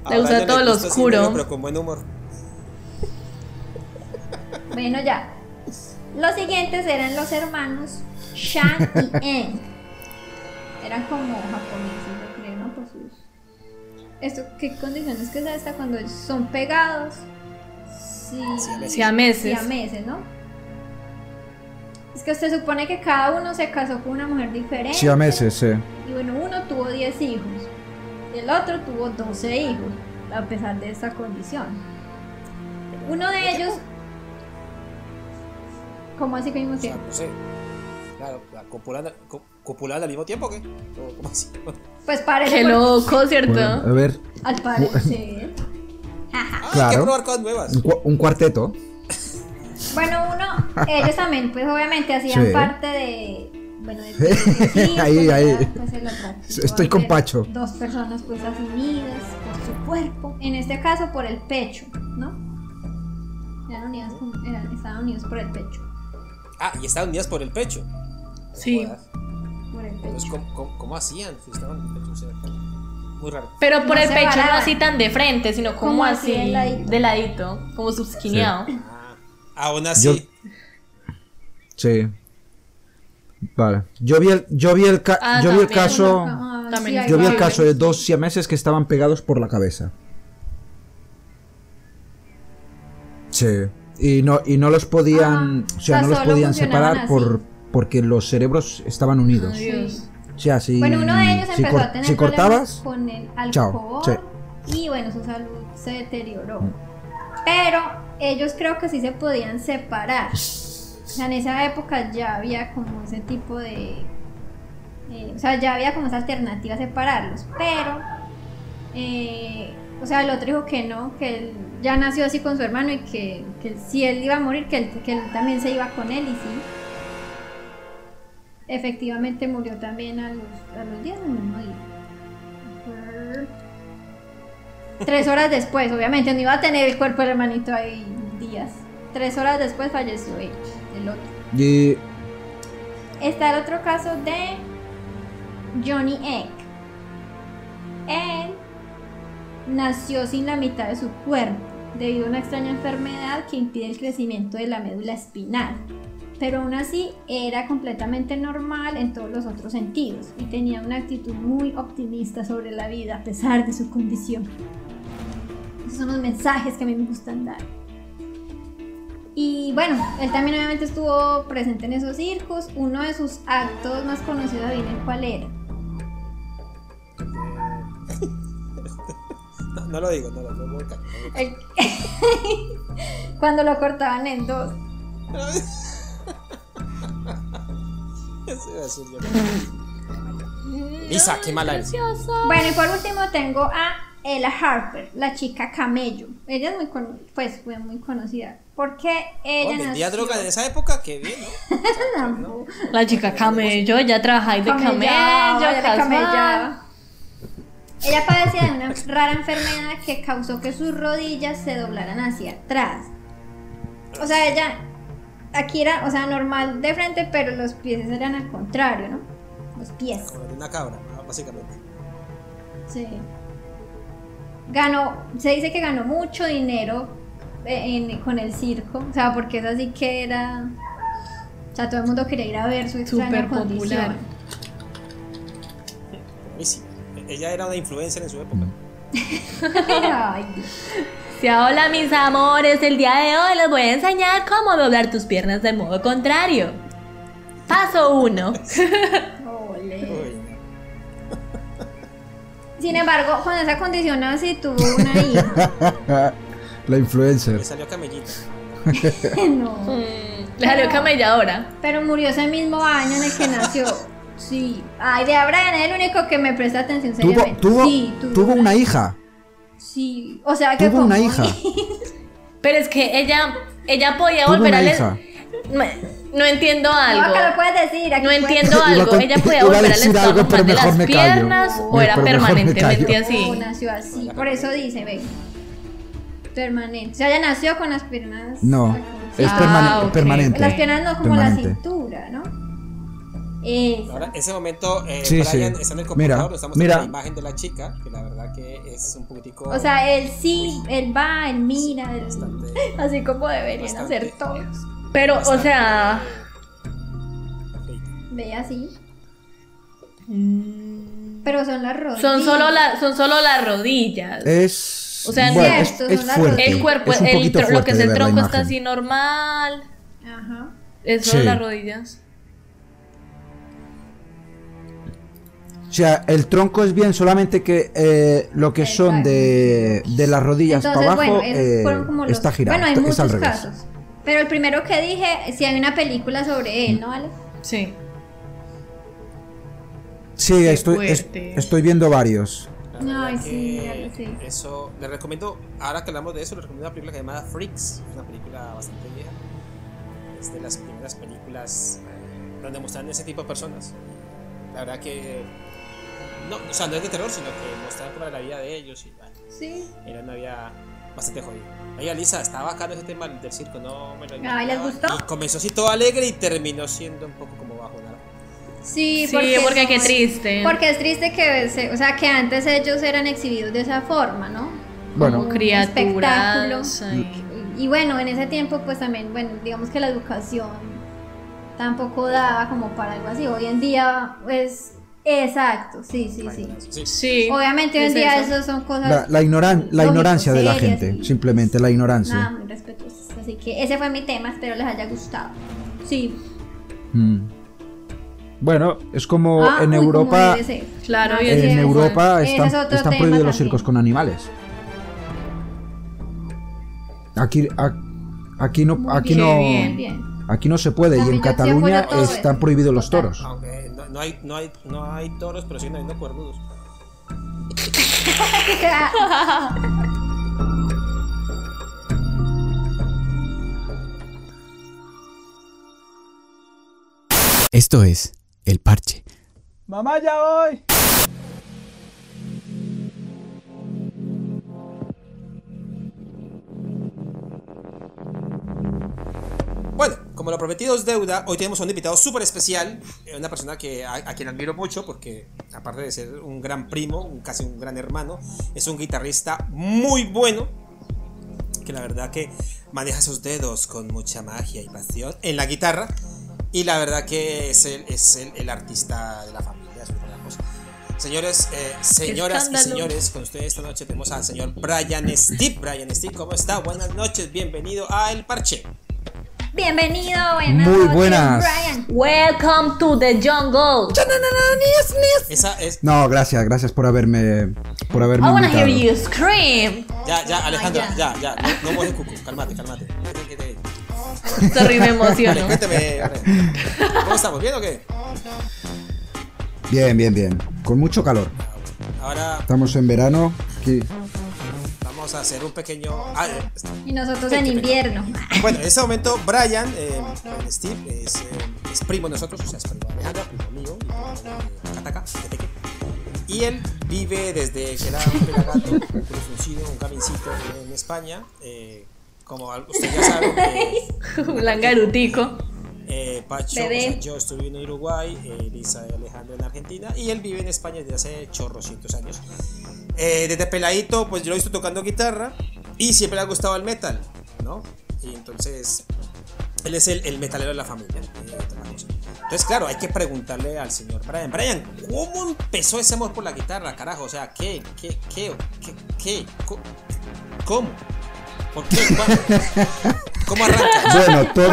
a
Le gusta todo lo oscuro.
Pero con buen humor.
Bueno, ya. Los siguientes eran los hermanos Shan y En. Eran como japoneses, yo creo, ¿no? Por sus... Esto, ¿Qué condiciones que es esta cuando son pegados? Sí.
Sí, a meses.
meses, ¿no? Es que se supone que cada uno se casó con una mujer diferente.
Sí, a meses, sí.
Y bueno, uno tuvo 10 hijos. Y el otro tuvo 12 hijos, a pesar de esta condición. Uno de ellos. ¿Cómo así que mismo
O sea,
tiempo?
no sé. Claro, la copulando, co- copulando al mismo tiempo, ¿o ¿qué? ¿O ¿Cómo así?
Pues parece.
Qué
por-
loco, ¿cierto?
Bueno, a ver,
Al parecer.
Ah, hay que
Claro.
probar cosas nuevas.
un, cua- un cuarteto.
Bueno, uno, ellos también, pues obviamente hacían
Sí.
parte de. Bueno, de. de- de- sí,
Ahí,
pues,
ahí.
pues, el atractivo
Estoy con Pacho.
Dos personas, pues así unidas por su cuerpo. En este caso, por el pecho, ¿no? Eran unidas, con- eran- estaban unidos por el pecho.
Ah, y estaban unidas por el pecho.
Sí.
Joder.
Por el
Entonces. ¿cómo, cómo, cómo hacían? Si estaban en el pecho, o sea, muy raro.
Pero por
No
el pecho no así tan de frente, sino como,
Como
así,
así de ladito.
de ladito, como subsquineado.
Ah, aún así.
Sí. Vale. Yo vi el, yo vi el, ca-
Ah,
yo vi el caso.
Ah, sí,
Yo vi el caso de dos siameses que estaban pegados por la cabeza. Sí. Y no, y no los podían.
Ah,
o sea,
o sea,
no los podían separar por, porque los cerebros estaban unidos.
Dios.
O sea, si,
Bueno, uno de ellos
si,
empezó a tener
si cortabas.
con el
Chao,
alcohol
sí.
y bueno, su salud se deterioró. Pero ellos creo que sí se podían separar. O sea, en esa época ya había como ese tipo de... eh, o sea, ya había como esa alternativa a separarlos. Pero, eh, o sea, el otro dijo que no, que él ya nació así con su hermano y que, que si él iba a morir, que él, que él también se iba con él y sí. Efectivamente murió también a los, a los días del mismo día. Tres horas después, obviamente, no iba a tener el cuerpo del hermanito ahí días. Tres horas después falleció él, el otro.
Y
está el otro caso de Johnny Egg. Él nació sin la mitad de su cuerpo debido a una extraña enfermedad que impide el crecimiento de la médula espinal. Pero aún así era completamente normal en todos los otros sentidos y tenía una actitud muy optimista sobre la vida a pesar de su condición. Esos son los mensajes que a mí me gustan dar. Y bueno, él también obviamente estuvo presente en esos circos. Uno de sus actos más conocidos, ¿adivinen cuál era?
No, no lo digo, no lo digo.
El- Cuando lo cortaban en dos.
Eso iba a decir yo. Lisa, qué mala eres.
Bueno, y por último tengo a Ella Harper, la chica camello. Ella es muy, cono- pues, fue muy conocida. Porque
Oh,
ella
vendía
nació...
droga en esa época, qué bien, ¿no?
La chica camello, ella trabaja ahí de camello,
Camellaba, ella
casual.
camellaba. Ella padecía de una rara enfermedad que causó que sus rodillas se doblaran hacia atrás. O sea, ella aquí era, o sea, normal de frente, pero los pies eran al contrario, ¿no? Los pies.
Como de una cabra, básicamente.
Sí. Ganó, se dice que ganó mucho dinero eh, en- con el circo, o sea, porque es así que era, o sea, todo el mundo quería ir a ver su extraña
Súper
condición.
popular.
Buenísimo. Ella era una influencer en su época.
Sí, hola mis amores, el día de hoy les voy a enseñar cómo doblar tus piernas de modo contrario. Paso 1.
ole.
Uy,
Sin embargo, con esa condición así tuvo una hija.
La influencer.
le salió camellita.
no.
Le salió camelladora.
Pero murió ese mismo año en el que nació. Sí. Ay, de Brian es el único que me presta atención
Tuvo,
seriamente.
tuvo,
sí,
tuvo una hija.
Sí. O sea que
Tuvo una hija.
Pero es que ella, ella podía
Tuvo
volver
una
a le-
hija.
No, no entiendo
No,
algo.
acá lo puedes decir. aquí
No
puedes-
entiendo
a
algo.
con-
Ella podía
a
volver al
decir
estado
algo, pero
de
mejor
las
me callo.
piernas o era permanentemente así.
No, nació así. Por eso dice, ve. Permanente. O sea, ella nació con las piernas.
No, es
Ah,
permane-
ok.
permanente.
Las piernas no como la cintura, ¿no? Esa.
Ahora, en ese momento, eh,
Sí,
Brian
sí.
está en el
Mira,
computador, estamos
mira.
viendo la imagen de la chica, que la verdad que es un poquitico...
O sea, él sí, él va, él mira,
bastante...
así como deberían
Bastante.
hacer todos.
Pero, o sea.
Ve así.
mm,
Pero son las rodillas.
Son solo, la- son solo las rodillas.
Es.
O sea,
bueno,
cierto,
es, es
son las
fuerte.
el cuerpo,
es un
el lo que es el tronco está así normal.
Ajá.
Eso
Sí.
de las rodillas.
O sea, el tronco es bien, solamente que eh, lo que son de, de las rodillas
Entonces,
para abajo
bueno,
eh,
los...
está girado.
Bueno, hay
está- es al
muchos
revés.
casos. Pero el primero que dije, si hay una película sobre él, ¿no, Ale?
Sí.
Sí, estoy, es- estoy viendo varios.
Ay, sí,
que
ya lo sé.
Eso, le recomiendo, ahora que hablamos de eso, le recomiendo una película que se llama Freaks, es una película bastante vieja. Es de las primeras películas eh, donde muestran ese tipo de personas. La verdad que, no, o sea, no es de terror, sino que muestran como la vida de ellos y bueno,
Sí.
era una vida bastante jodida. Oiga, Lisa, está bacano ese tema del circo, no me lo
Ay, ¿les
imaginaba.
gustó?
Y comenzó así todo alegre y terminó siendo un poco como bajonado.
Sí,
Sí, porque,
no
qué
es-
triste.
Porque es triste que, se- o sea, que antes ellos eran exhibidos de esa forma, ¿no?
Bueno,
Como criaturas.
Y, y bueno, en ese tiempo pues también, bueno, digamos que la educación tampoco daba como para algo así. Hoy en día, pues, exacto, sí, sí, sí.
Sí.
Sí.
Obviamente hoy en día
eso.
eso son cosas
la, la, ignoran- la ignorancia de la
serias
gente,
y-
simplemente la ignorancia.
nada muy respetuosas. Así que ese fue mi tema, espero les haya gustado. Sí.
Mm. Bueno, es como
Ah,
en
uy, como
Europa,
debe ser.
Claro,
Ah,
y
sí,
en
ese-
Europa están,
es
están prohibidos los
también.
circos con animales. Aquí, aquí no, aquí
bien,
no,
bien, bien.
aquí no se puede y en
sí
Cataluña están prohibidos los toros.
Aunque no, hay, no, hay, no hay toros, pero siguen habiendo cuernudos.
Esto es El Parche.
Mamá, ya voy.
Bueno, como lo prometido es deuda, hoy tenemos a un invitado súper especial, eh, una persona que a, a quien admiro mucho porque aparte de ser un gran primo, un- casi un gran hermano, es un guitarrista muy bueno, que la verdad que maneja sus dedos con mucha magia y pasión en la guitarra y la verdad que es el, es el, el artista de la familia, es una gran cosa. Señores, eh, señoras y señores, con ustedes esta noche tenemos al señor Brian Steve. Brian Steve, ¿cómo está? Buenas noches, bienvenido a El Parche.
Bienvenido, buenas
Muy
noches,
buenas.
Brian.
Welcome to the jungle.
Esa es.
No, gracias, gracias por haberme por haberme
I wanna hear
invitado.
you scream.
Ya, ya, Alejandra,
ya.
ya, ya. No, no cucu, cálmate, cálmate.
Sorry, me
Vale,
emociono.
cuénteme. vale. ¿Cómo estamos? ¿Bien o qué?
Bien, bien, bien. Con mucho calor.
Ahora
Estamos en verano. aquí.
Vamos a hacer un pequeño. ah, eh,
Y nosotros en invierno.
Bueno, en este momento Brian, eh, Steve, es, eh, es primo de nosotros, o sea, es primo de Alejandra, primo mío, y de Teque. Y él vive desde que era un pelagato, un fruncido, un camincito en España. eh, como usted ya sabe, eh,
Un langarutico.
eh, Pacho, o sea, yo estuve en Uruguay, eh, Elisa y Alejandro en Argentina, y él vive en España desde hace chorrocientos años. Eh, desde peladito, pues yo lo he visto tocando guitarra y siempre le ha gustado el metal, ¿no? Y entonces, él es el, el metalero de la familia. eh. Entonces, claro, hay que preguntarle al señor Brian. Brian, ¿cómo empezó ese amor por la guitarra, carajo? O sea, ¿qué, qué, qué, qué, qué? ¿Cómo? ¿Por qué? ¿Cómo arranca?
Bueno, todo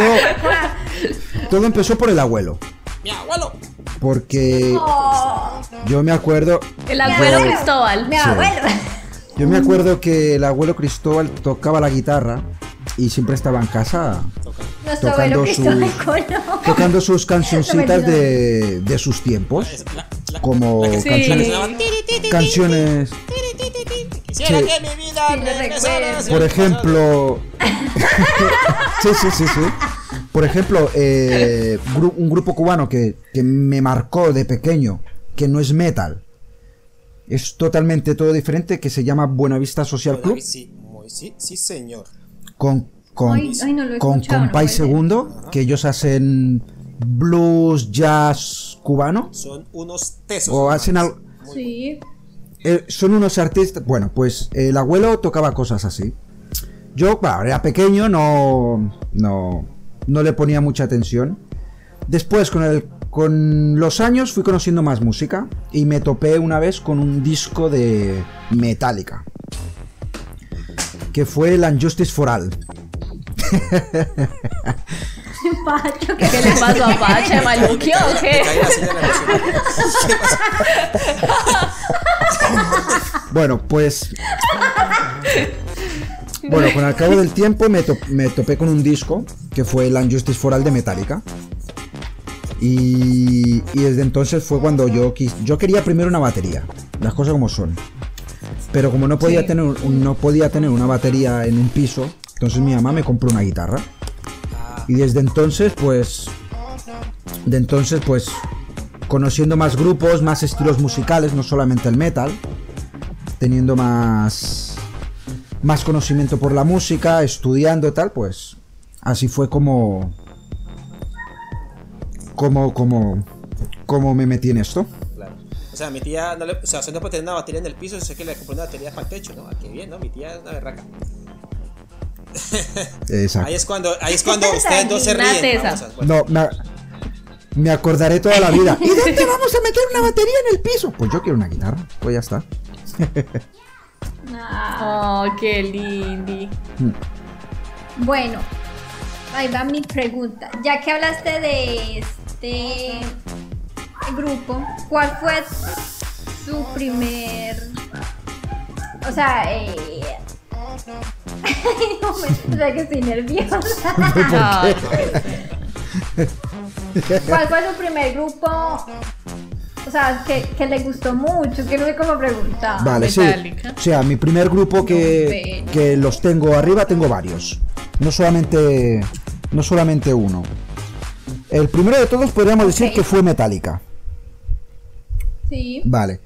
todo empezó por el abuelo,
Mi abuelo.
porque
Oh,
yo me acuerdo
El abuelo. Cristóbal.
mi abuelo.
yo me acuerdo que el abuelo Cristóbal tocaba la guitarra y siempre estaba en casa
Nuestro
Tocando
abuelo
su-
Cristóbal Colón.
tocando sus cancioncitas de, de sus tiempos,
Es la- la-
como
la que-
Sí.
la que sonaba, "Tiri, tiri, tiri,
canciones,
Quisiera
Sí.
que mi vida
Sí,
por ejemplo, sí, sí, sí, sí. Por ejemplo, eh, gru- un grupo cubano que, que me marcó de pequeño, que no es metal, es totalmente todo diferente, que se llama Buenavista Social. Club,
Sí, muy- sí, sí, señor.
con, con,
Ay, ay, no lo he
con
no
Compay. Segundo, que ellos hacen blues, jazz cubano,
Son unos tesos.
o hacen algo...
Sí.
Eh, son unos artistas. Bueno, pues el abuelo tocaba cosas así. Yo, claro, era pequeño, no, no, no le ponía mucha atención. Después, con, el, con los años, fui conociendo más música y me topé una vez con un disco de Metallica, que fue el Unjustice for All.
Pacho,
¿Qué le pasó a Pacha? ¿Maluquio o qué?
Bueno, pues. Bueno, con el cabo del tiempo me, to- me topé con un disco que fue el Unjustice for All de Metallica. Y, y desde entonces fue cuando yo quis- yo quería primero una batería, las cosas como son. Pero como no podía,
Sí.
tener, no podía tener una batería en un piso, entonces mi mamá me compró una guitarra. Y desde entonces, pues. De entonces, pues. Conociendo más grupos, más estilos musicales, no solamente el metal. Teniendo más. Más conocimiento por la música, estudiando y tal, pues. Así fue como. Como, como. Como me metí en esto.
Claro. O sea, mi tía, no le, o sea, no puede tener una batería en el piso, sé que le compró una batería para el techo, ¿no? Ah, qué bien, ¿no? Mi tía es una berraca.
Exacto.
Ahí es cuando, ahí es cuando ustedes dos se ríen. Vamos bueno,
No, me, me acordaré toda la vida. ¿Y dónde vamos a meter una batería en el piso? Pues yo quiero una guitarra. Pues ya está.
Ah,
Oh, qué lindi.
Bueno, ahí va mi pregunta. Ya que hablaste de este grupo, ¿cuál fue su primer... O sea, eh... no me o sea que estoy nerviosa. ¿Cuál fue su primer grupo? O sea, que, que le gustó mucho, que no sé cómo preguntar.
Vale, sí.
Metallica.
O sea, mi primer grupo que,
No,
que los tengo arriba, tengo varios. No solamente, no solamente uno. El primero de todos podríamos decir que fue Metallica.
Sí.
Vale.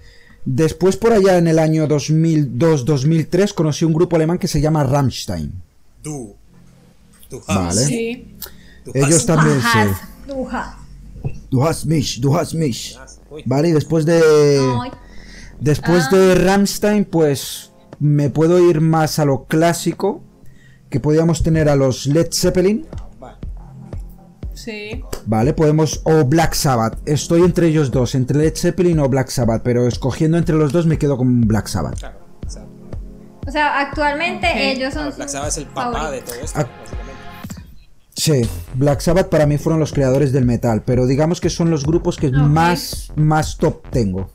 Después por allá en el año 2002-2003 conocí un grupo alemán que se llama Rammstein.
Du. Du
Vale.
Sí.
Ellos también,
Ajá.
sí.
Uja.
Du hast mich, du hast mich. Vale, y después de... Después de Rammstein, pues me puedo ir más a lo clásico, que podíamos tener a los Led Zeppelin,
Vale.
Sí.
¿vale? Podemos, o Black Sabbath, estoy entre ellos dos, entre Led Zeppelin o Black Sabbath, pero escogiendo entre los dos me quedo con Black Sabbath.
Claro. o sea,
O sea, actualmente ellos son
Black Sabbath es el papá de todo esto,
Ah. Sí, Black Sabbath para mí fueron los creadores del metal, pero digamos que son los grupos que más, más top tengo.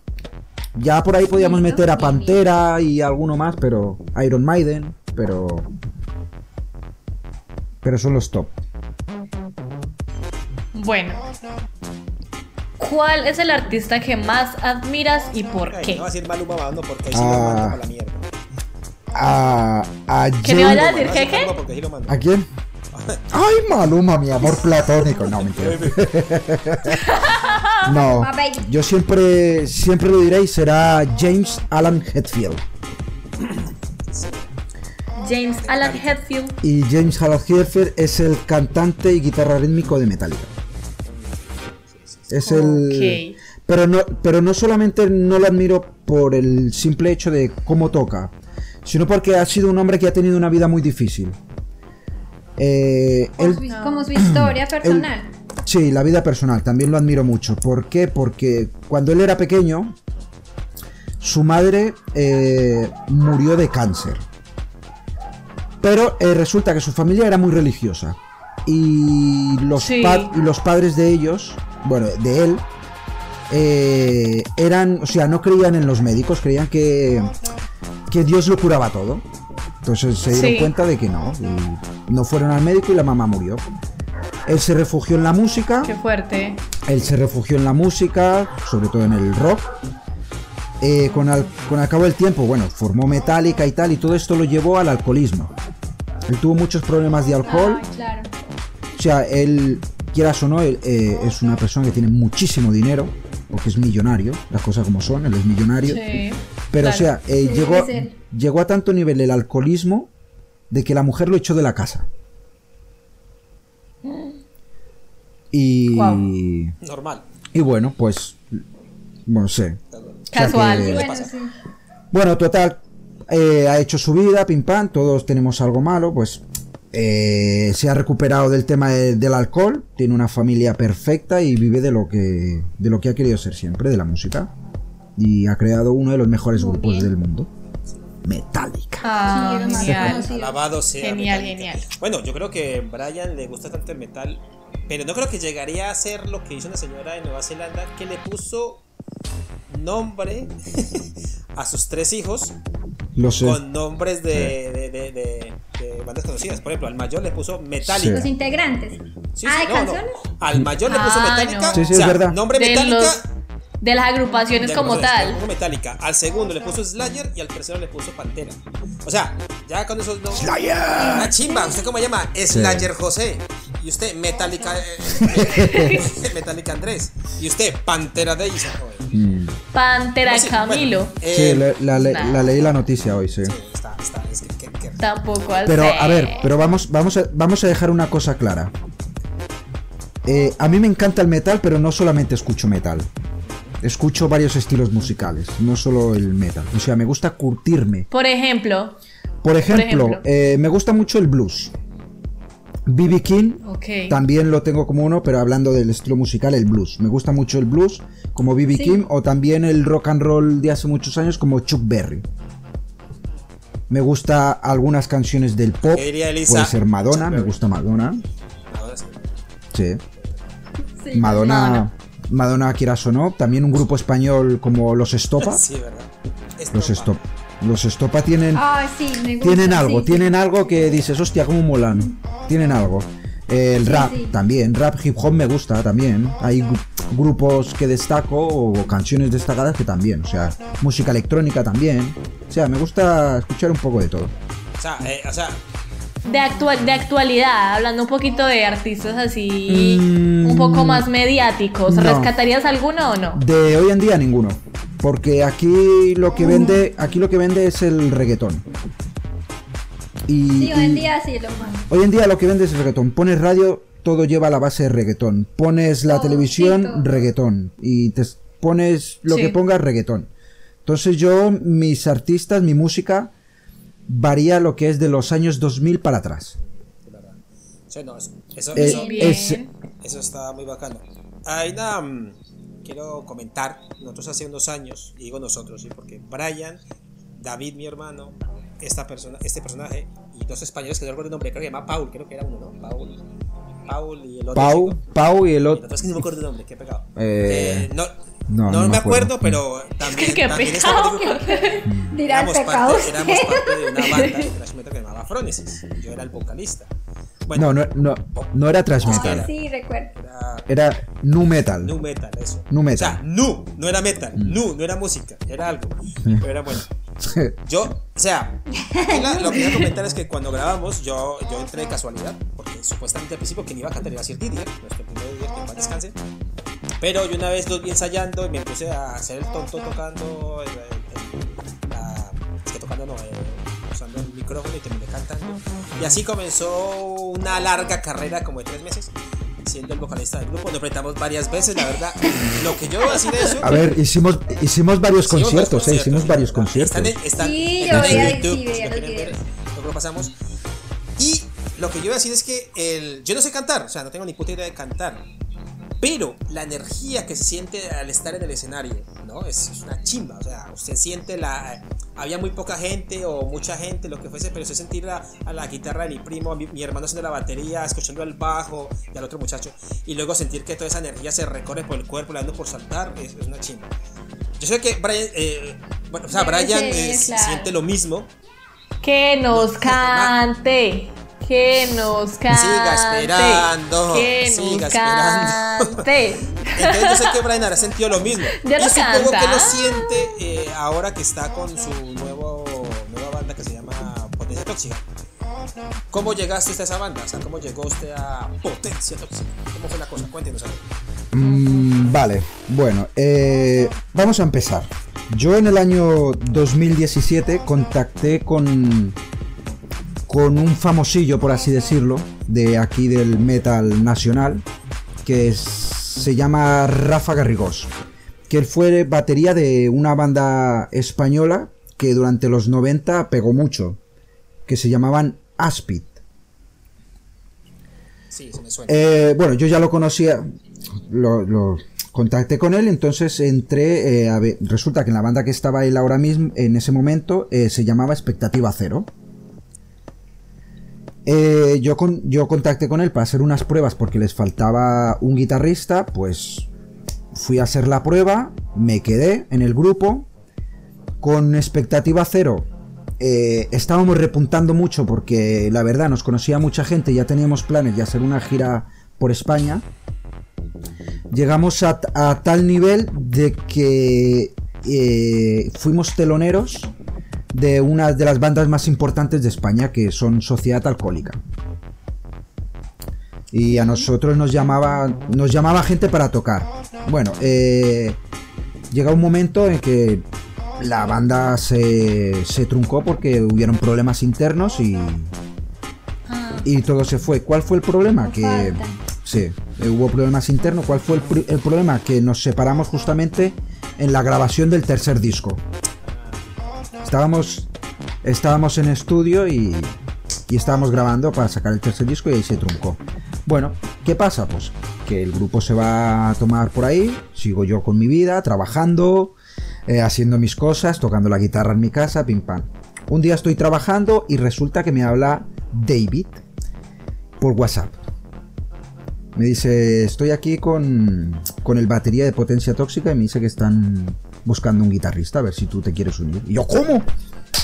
Ya por ahí podíamos meter a. Pantera y alguno más, pero Iron Maiden, pero... Pero son los top.
Bueno. ¿Cuál es el artista que más admiras y por qué?
no va a decir Maluma Bando porque ahí sí lo
Ah.
mando para la mierda.
A, a
¿Que me vaya a decir
mando.
¿A quién? Ay, Maluma, mi amor platónico. No, mentira. No, yo siempre, siempre lo diré y será James Alan Hetfield.
James Alan Hetfield.
Y James Alan Hetfield es el cantante y guitarra rítmico de Metallica. Es el... Pero no, pero no solamente no lo admiro por el simple hecho de cómo toca, sino porque ha sido un hombre que ha tenido una vida muy difícil. Eh, él-
Como su- como su historia personal.
Sí, la vida personal, también lo admiro mucho. ¿Por qué? Porque cuando él era pequeño, su madre eh, murió de cáncer. Pero eh, resulta que su familia era muy religiosa. Y los,
Sí.
pa- y los padres de ellos, bueno, de él, eh, eran, o sea, no creían en los médicos, creían que, que Dios lo curaba todo. Entonces se dieron
Sí.
cuenta de que no. y no fueron al médico y la mamá murió. Él se refugió en la música.
Qué fuerte.
Él se refugió en la música, sobre todo en el rock. Eh, con, al, con al cabo del tiempo, bueno, formó Metallica y tal, y todo esto lo llevó al alcoholismo. Él tuvo muchos problemas de alcohol.
Ay, claro.
O sea, él, quieras o no, él, eh, es una persona que tiene muchísimo dinero, porque es millonario, las cosas como son, él es millonario.
Sí.
Pero,
Claro.
o sea, eh,
Sí,
llegó, llegó a tanto nivel el alcoholismo de que la mujer lo echó de la casa. Y.
Normal.
y bueno, pues, no sé.
Casual.
le
bueno, sí.
Bueno, total, eh, ha hecho su vida, pim pam, todos tenemos algo malo, pues eh, se ha recuperado del tema de- del alcohol, tiene una familia perfecta y vive de lo que de lo que ha querido ser siempre, de la música. Y ha creado uno de los mejores
Muy
grupos
bien.
del mundo. Metallica.
Ah,
Sí,
genial.
Alabado sea.
Genial,
Metallica.
genial.
Bueno, yo creo que Brian le gusta tanto el metal, pero no creo que llegaría a hacer lo que hizo una señora de Nueva Zelanda que le puso nombre a sus tres hijos
Lo sé.
con nombres de, de, de- de- de bandas conocidas. Por ejemplo, al mayor le puso Metallica.
Los integrantes.
Sí,
ah,
sí,
¿de
no, no.
canciones?
Al mayor le puso
Ah,
Metallica.
no.
Sí, sí,
o sea,
es verdad.
Nombre
De
Metallica.
los- De las agrupaciones
de
como
le
tal.
puso Metallica. Al segundo le puso Slayer y al tercero le puso Pantera. O sea, ya con esos nombres.
Slayer.
Una chimba, ¿usted cómo se llama? Slayer José. Y usted, Metallica. eh, Metallica Andrés. Y usted, Pantera de Isa.
Mm.
Pantera
bueno,
Camilo.
eh,
Sí, la, la- la-
nah.
la leí la noticia hoy, sí.
sí, está, está, es que, que- que-
Tampoco al
Pero a ver, pero vamos, vamos, a, vamos a dejar una cosa clara. Eh, a mí me encanta el metal, pero no solamente escucho metal. Escucho varios estilos musicales, no solo el metal. O sea, me gusta curtirme.
Por ejemplo.
Por ejemplo,
ejemplo.
eh, me gusta mucho el blues. B.B. King
Ok.
también lo tengo como uno, pero hablando del estilo musical, el blues. Me gusta mucho el blues como B.B.
Sí.
King o también el rock and roll de hace muchos años como Chuck Berry. Me gusta algunas canciones del pop.
¿Qué diría Elisa?
Puede ser Madonna, me gusta Madonna.
ahora sí.
Sí.
Sí.
Madonna,
Madonna.
Quieras o no. También un grupo español como Los Estopa.
Sí, ¿verdad?
Los
Estopa.
Los Estopa tienen,
Ay, sí, me gusta.
tienen algo,
sí,
tienen algo que dices, hostia, cómo molan. Tienen algo. El
Sí,
rap
sí.
también, rap hip hop me gusta también. Hay gru- grupos que destaco o canciones destacadas que también, o sea, música electrónica también. O sea, me gusta escuchar un poco de todo.
O sea, eh, o sea,
De, actual, de actualidad, hablando un poquito de artistas así,
Mm,
un poco más mediáticos,
no.
¿rescatarías alguno o no?
De hoy en día ninguno, porque aquí lo que vende, aquí lo que vende es el reggaetón. Y,
Sí, hoy en día sí lo mando.
Hoy en día lo que vende es el reggaetón. Pones radio todo lleva la base de reggaetón. Pones la televisión, reggaetón. Y te pones lo
Sí.
que pongas, reggaetón. Entonces yo, mis artistas, mi música, varía lo que es de los años 2000 para atrás.
Sí, no, eso, eso,
Eh,
eso-
Bien.
es-
eso está muy bacano. Hay una. mm, quiero comentar. Nosotros hace unos años, y digo nosotros, ¿sí? porque Brian, David, mi hermano, esta persona, este personaje, y dos españoles que no recuerdo el nombre, creo que se llama Paul, creo que era uno, ¿no? Paul. Paul y el otro.
Pau. Pau y el otro.
es que no me acuerdo el nombre, qué pegado.
Eh,
no,
no,
no,
no me
acuerdo,
acuerdo.
pero también.
Qué
también
pecado.
estaba-
Dirá el
éramos,
pecado.
parte, éramos parte de una banda de thrash metal que se llamaba Phronesis. Yo era el vocalista. Bueno,
No, no, no, no era thrash metal.
Sí, recuerdo.
era
Era nu metal.
nu metal, eso.
Nu
O
metal.
sea, nu, no era metal. Nu, no era música, era algo. Pero era bueno. Yo, o sea, la- lo que voy a comentar es que cuando grabamos, yo, yo entré de casualidad, porque supuestamente al principio quien iba a cantar iba a ser Didier, nuestro primer Didier, que paz descanse. Pero yo una vez los vi ensayando y me puse a hacer el tonto tocando, el, el- el- la- es que tocando no, eh, usando el micrófono y terminé cantando. Y así comenzó una larga carrera como de tres meses. Siendo el vocalista del grupo, nos apretamos varias veces, la verdad. Lo que yo voy a decir de eso.
A ver, hicimos, hicimos varios
Hicimos
conciertos, eh, hicimos varios
Están
conciertos.
en- están
Sí,
en YouTube, si lo quieren ver, lo pasamos. Y lo que yo iba a decir es que el, yo no sé cantar, o sea, no tengo ni puta idea de cantar. Pero la energía que se siente al estar en el escenario, ¿no? Es, es una chimba, o sea, usted siente la... Había muy poca gente o mucha gente, lo que fuese, pero usted sentir la- a la guitarra de mi primo, a mi, mi hermano haciendo la batería, escuchando el bajo y al otro muchacho, y luego sentir que toda esa energía se recorre por el cuerpo, le dando por saltar, es, es una chimba. Yo sé que Brian, eh, bueno, o sea, Brian eh,
claro.
siente lo mismo,
Que nos cante. Que nos cante.
Siga esperando,
Que
siga
nos
esperando.
cante.
Entonces yo sé que Brian habrá sentido lo mismo.
Ya
y
lo
supongo
canta.
que lo siente eh, ahora que está con su nuevo, nueva banda que se llama Potencia Tóxica. ¿Cómo llegaste a esa banda? O sea, ¿cómo llegó usted a Potencia Tóxica? ¿Cómo fue la cosa? Cuéntenos. a ver.
Mm, vale, bueno, eh, vamos a empezar. Yo en el año 2017 contacté con, con un famosillo, por así decirlo, de aquí del metal nacional, que es- se llama Rafa Garrigós, que él fue batería de una banda española que durante los 90 pegó mucho, que se llamaban Aspid.
Sí, se me suena.
Eh, bueno, yo ya lo conocía, lo, lo contacté con él, entonces entré, eh, a ver, resulta que en la banda que estaba él ahora mismo, en ese momento, eh, se llamaba Expectativa Cero. Eh, yo, con- yo contacté con él para hacer unas pruebas porque les faltaba un guitarrista, pues fui a hacer la prueba, me quedé en el grupo, con Expectativa Cero. eh, estábamos repuntando mucho porque la verdad nos conocía mucha gente, ya teníamos planes de hacer una gira por España. Llegamos a, tal nivel de que eh, fuimos teloneros de una de las bandas más importantes de España, que son Sociedad Alcohólica. Y a nosotros nos llamaba, nos llamaba gente para tocar. Bueno, eh, llega un momento en que la banda se, se truncó porque hubieron problemas internos y, y todo se fue. ¿Cuál fue el problema? Que sí, eh, hubo problemas internos. ¿Cuál fue el, el problema? Que nos separamos justamente en la grabación del tercer disco. Estábamos, estábamos en estudio y, y estábamos grabando para sacar el tercer disco y ahí se truncó. Bueno, ¿qué pasa? Pues que el grupo se va a tomar por ahí, sigo yo con mi vida, trabajando, eh, haciendo mis cosas, tocando la guitarra en mi casa, pim pam. Un día estoy trabajando y resulta que me habla David por WhatsApp. Me dice, estoy aquí con, con el batería de potencia tóxica y me dice que están buscando un guitarrista, a ver si tú te quieres unir. Y yo, ¿cómo?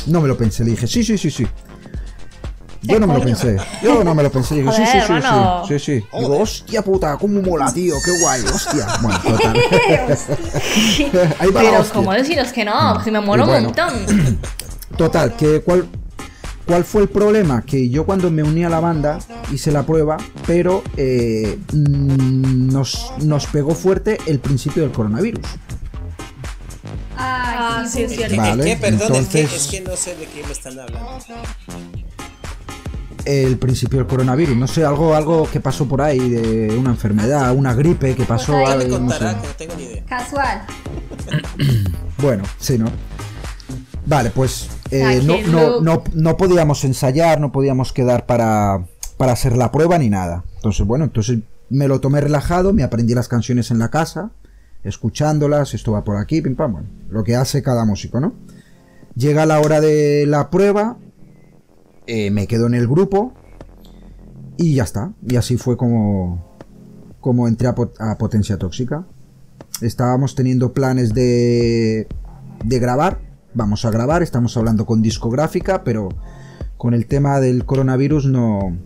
No me lo pensé, le dije, sí, sí, sí, sí. Yo no me lo pensé, yo no me lo pensé, dije, sí, sí, sí, sí, sí, sí. Digo, hostia puta, cómo mola, tío, qué guay, hostia. Bueno, total. Ahí va
Pero. ¿cómo deciros que no? Si me muero
Y
un montón.
Total, que cuál, ¿cuál fue el problema? Que yo cuando me uní a la banda hice la prueba, pero eh, mm, nos, nos pegó fuerte el principio del coronavirus.
Ah,
Ah,
sí,
sí,
sí.
es
no sé de qué me están hablando.
el principio del coronavirus. No sé, algo, algo que pasó por ahí, de una enfermedad, una gripe que pasó.
Pues ahí
Ya me
algo, no
contará,
sé.
que no tengo ni idea.
Casual.
Bueno, sí, ¿no? Vale, pues eh,
Ah,
no, no, no, no podíamos ensayar, no podíamos quedar para, para hacer la prueba ni nada. Entonces, bueno, entonces me lo tomé relajado, me aprendí las canciones en la casa, escuchándolas, esto va por aquí, pim pam, bueno, lo que hace cada músico, ¿no? Llega la hora de la prueba, eh, me quedo en el grupo y ya está. Y así fue como, como entré a, pot- a Potencia Tóxica. Estábamos teniendo planes de, de grabar. Vamos a grabar, estamos hablando con discográfica, pero con el tema del coronavirus no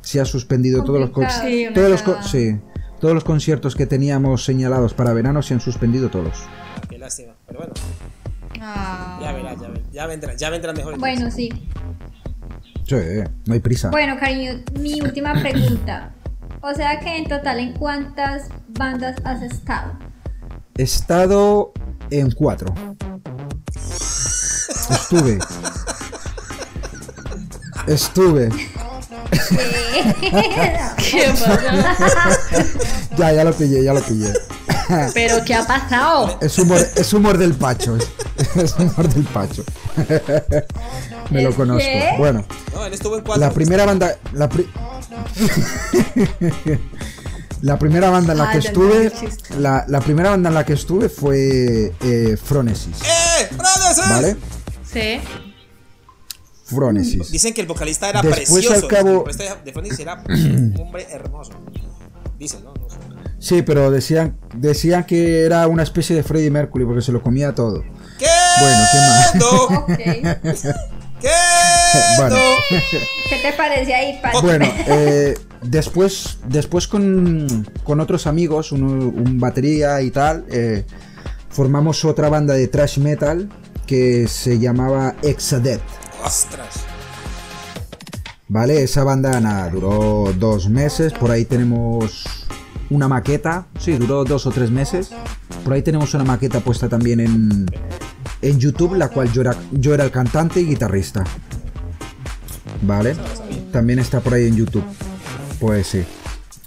se ha suspendido todos los.
Sí,
todos los sí, todos los conciertos que teníamos señalados para verano se han suspendido todos.
Qué lástima. Pero bueno,
Ah.
ya verás, ya, ver- ya vendrá, ya vendrá mejor.
Bueno, sí.
Sí, no hay prisa.
Bueno, cariño, mi última pregunta. O sea que en total, ¿en cuántas bandas has estado?
He estado en cuatro. Estuve. Estuve.
¿Qué pasó?
Ya, ya lo pillé, ya lo pillé.
¿Pero qué ha pasado?
Es humor, es humor del Pacho. Es, es humor del Pacho. Me lo
¿Es
conozco.
qué?
Bueno,
No, él estuvo en cuatro.
la primera banda. La, pri- la primera banda en la
Ah,
que estuve. La, la primera banda en la que estuve fue eh, Phronesis.
¡Eh! ¡Brothers!
¿Vale?
Sí.
Dicen que el vocalista era
Después,
precioso.
al cabo-
El vocalista de Phoenix era un hombre hermoso. Dicen, ¿no? No sé.
Sí, pero decían, decían que era una especie de Freddie Mercury porque se lo comía todo.
¿Qué?
Bueno, ¿qué más?
No. ¿Qué?
Bueno.
No.
¿Qué te parece ahí?
Bueno, eh, después, después con, con otros amigos, uno- un batería y tal, eh, formamos otra banda de thrash metal que se llamaba Exadet.
Ostras.
¿Vale? Esa banda nada, duró dos meses, por ahí tenemos una maqueta, sí, duró dos o tres meses. Por ahí tenemos una maqueta puesta también en, en YouTube, la cual yo era, yo era el cantante y guitarrista. ¿Vale? También está por ahí en YouTube. Pues sí,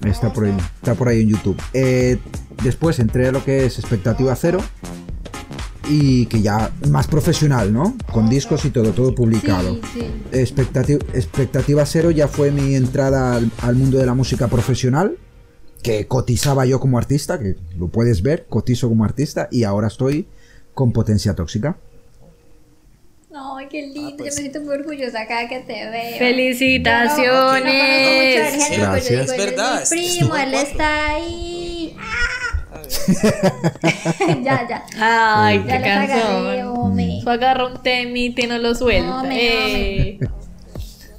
está por ahí, está por ahí en YouTube. Eh, después entré a lo que es Expectativa Cero. Y que ya más profesional, ¿no? Con discos y todo, todo publicado.
Sí, sí.
Expectativa, Expectativa Cero ya fue mi entrada al, al mundo de la música profesional, que cotizaba yo como artista, que lo puedes ver, cotizo como artista, y ahora estoy con Potencia Tóxica.
Ay, qué lindo.
Ah, pues.
Yo me siento muy orgullosa cada que te veo.
Felicitaciones.
Yo no- no mucho
Gracias.
pero yo digo,
Es verdad,
Es mi primo, él está ahí.
A ver.
ya, ya.
Ay,
Ya
qué canción. Tú agarra un temite y no lo suelta.
No, me-
Eh.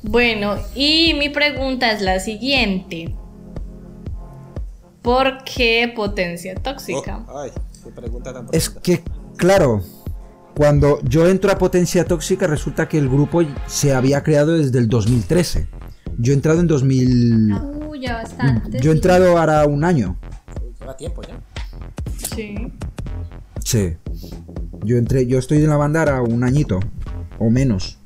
Bueno, y mi pregunta es la siguiente. ¿Por qué potencia tóxica?
Oh, ay, qué pregunta tan
Es que, claro, cuando yo entro a Potencia Tóxica, resulta que el grupo se había creado desde el 2013. Yo he entrado en 2000...
Uy, ya bastante.
Yo he
sí.
entrado ahora un año.
Uy, Lleva tiempo ya.
Sí.
Sí. Yo entré, yo estoy en la banda ahora un añito. O menos.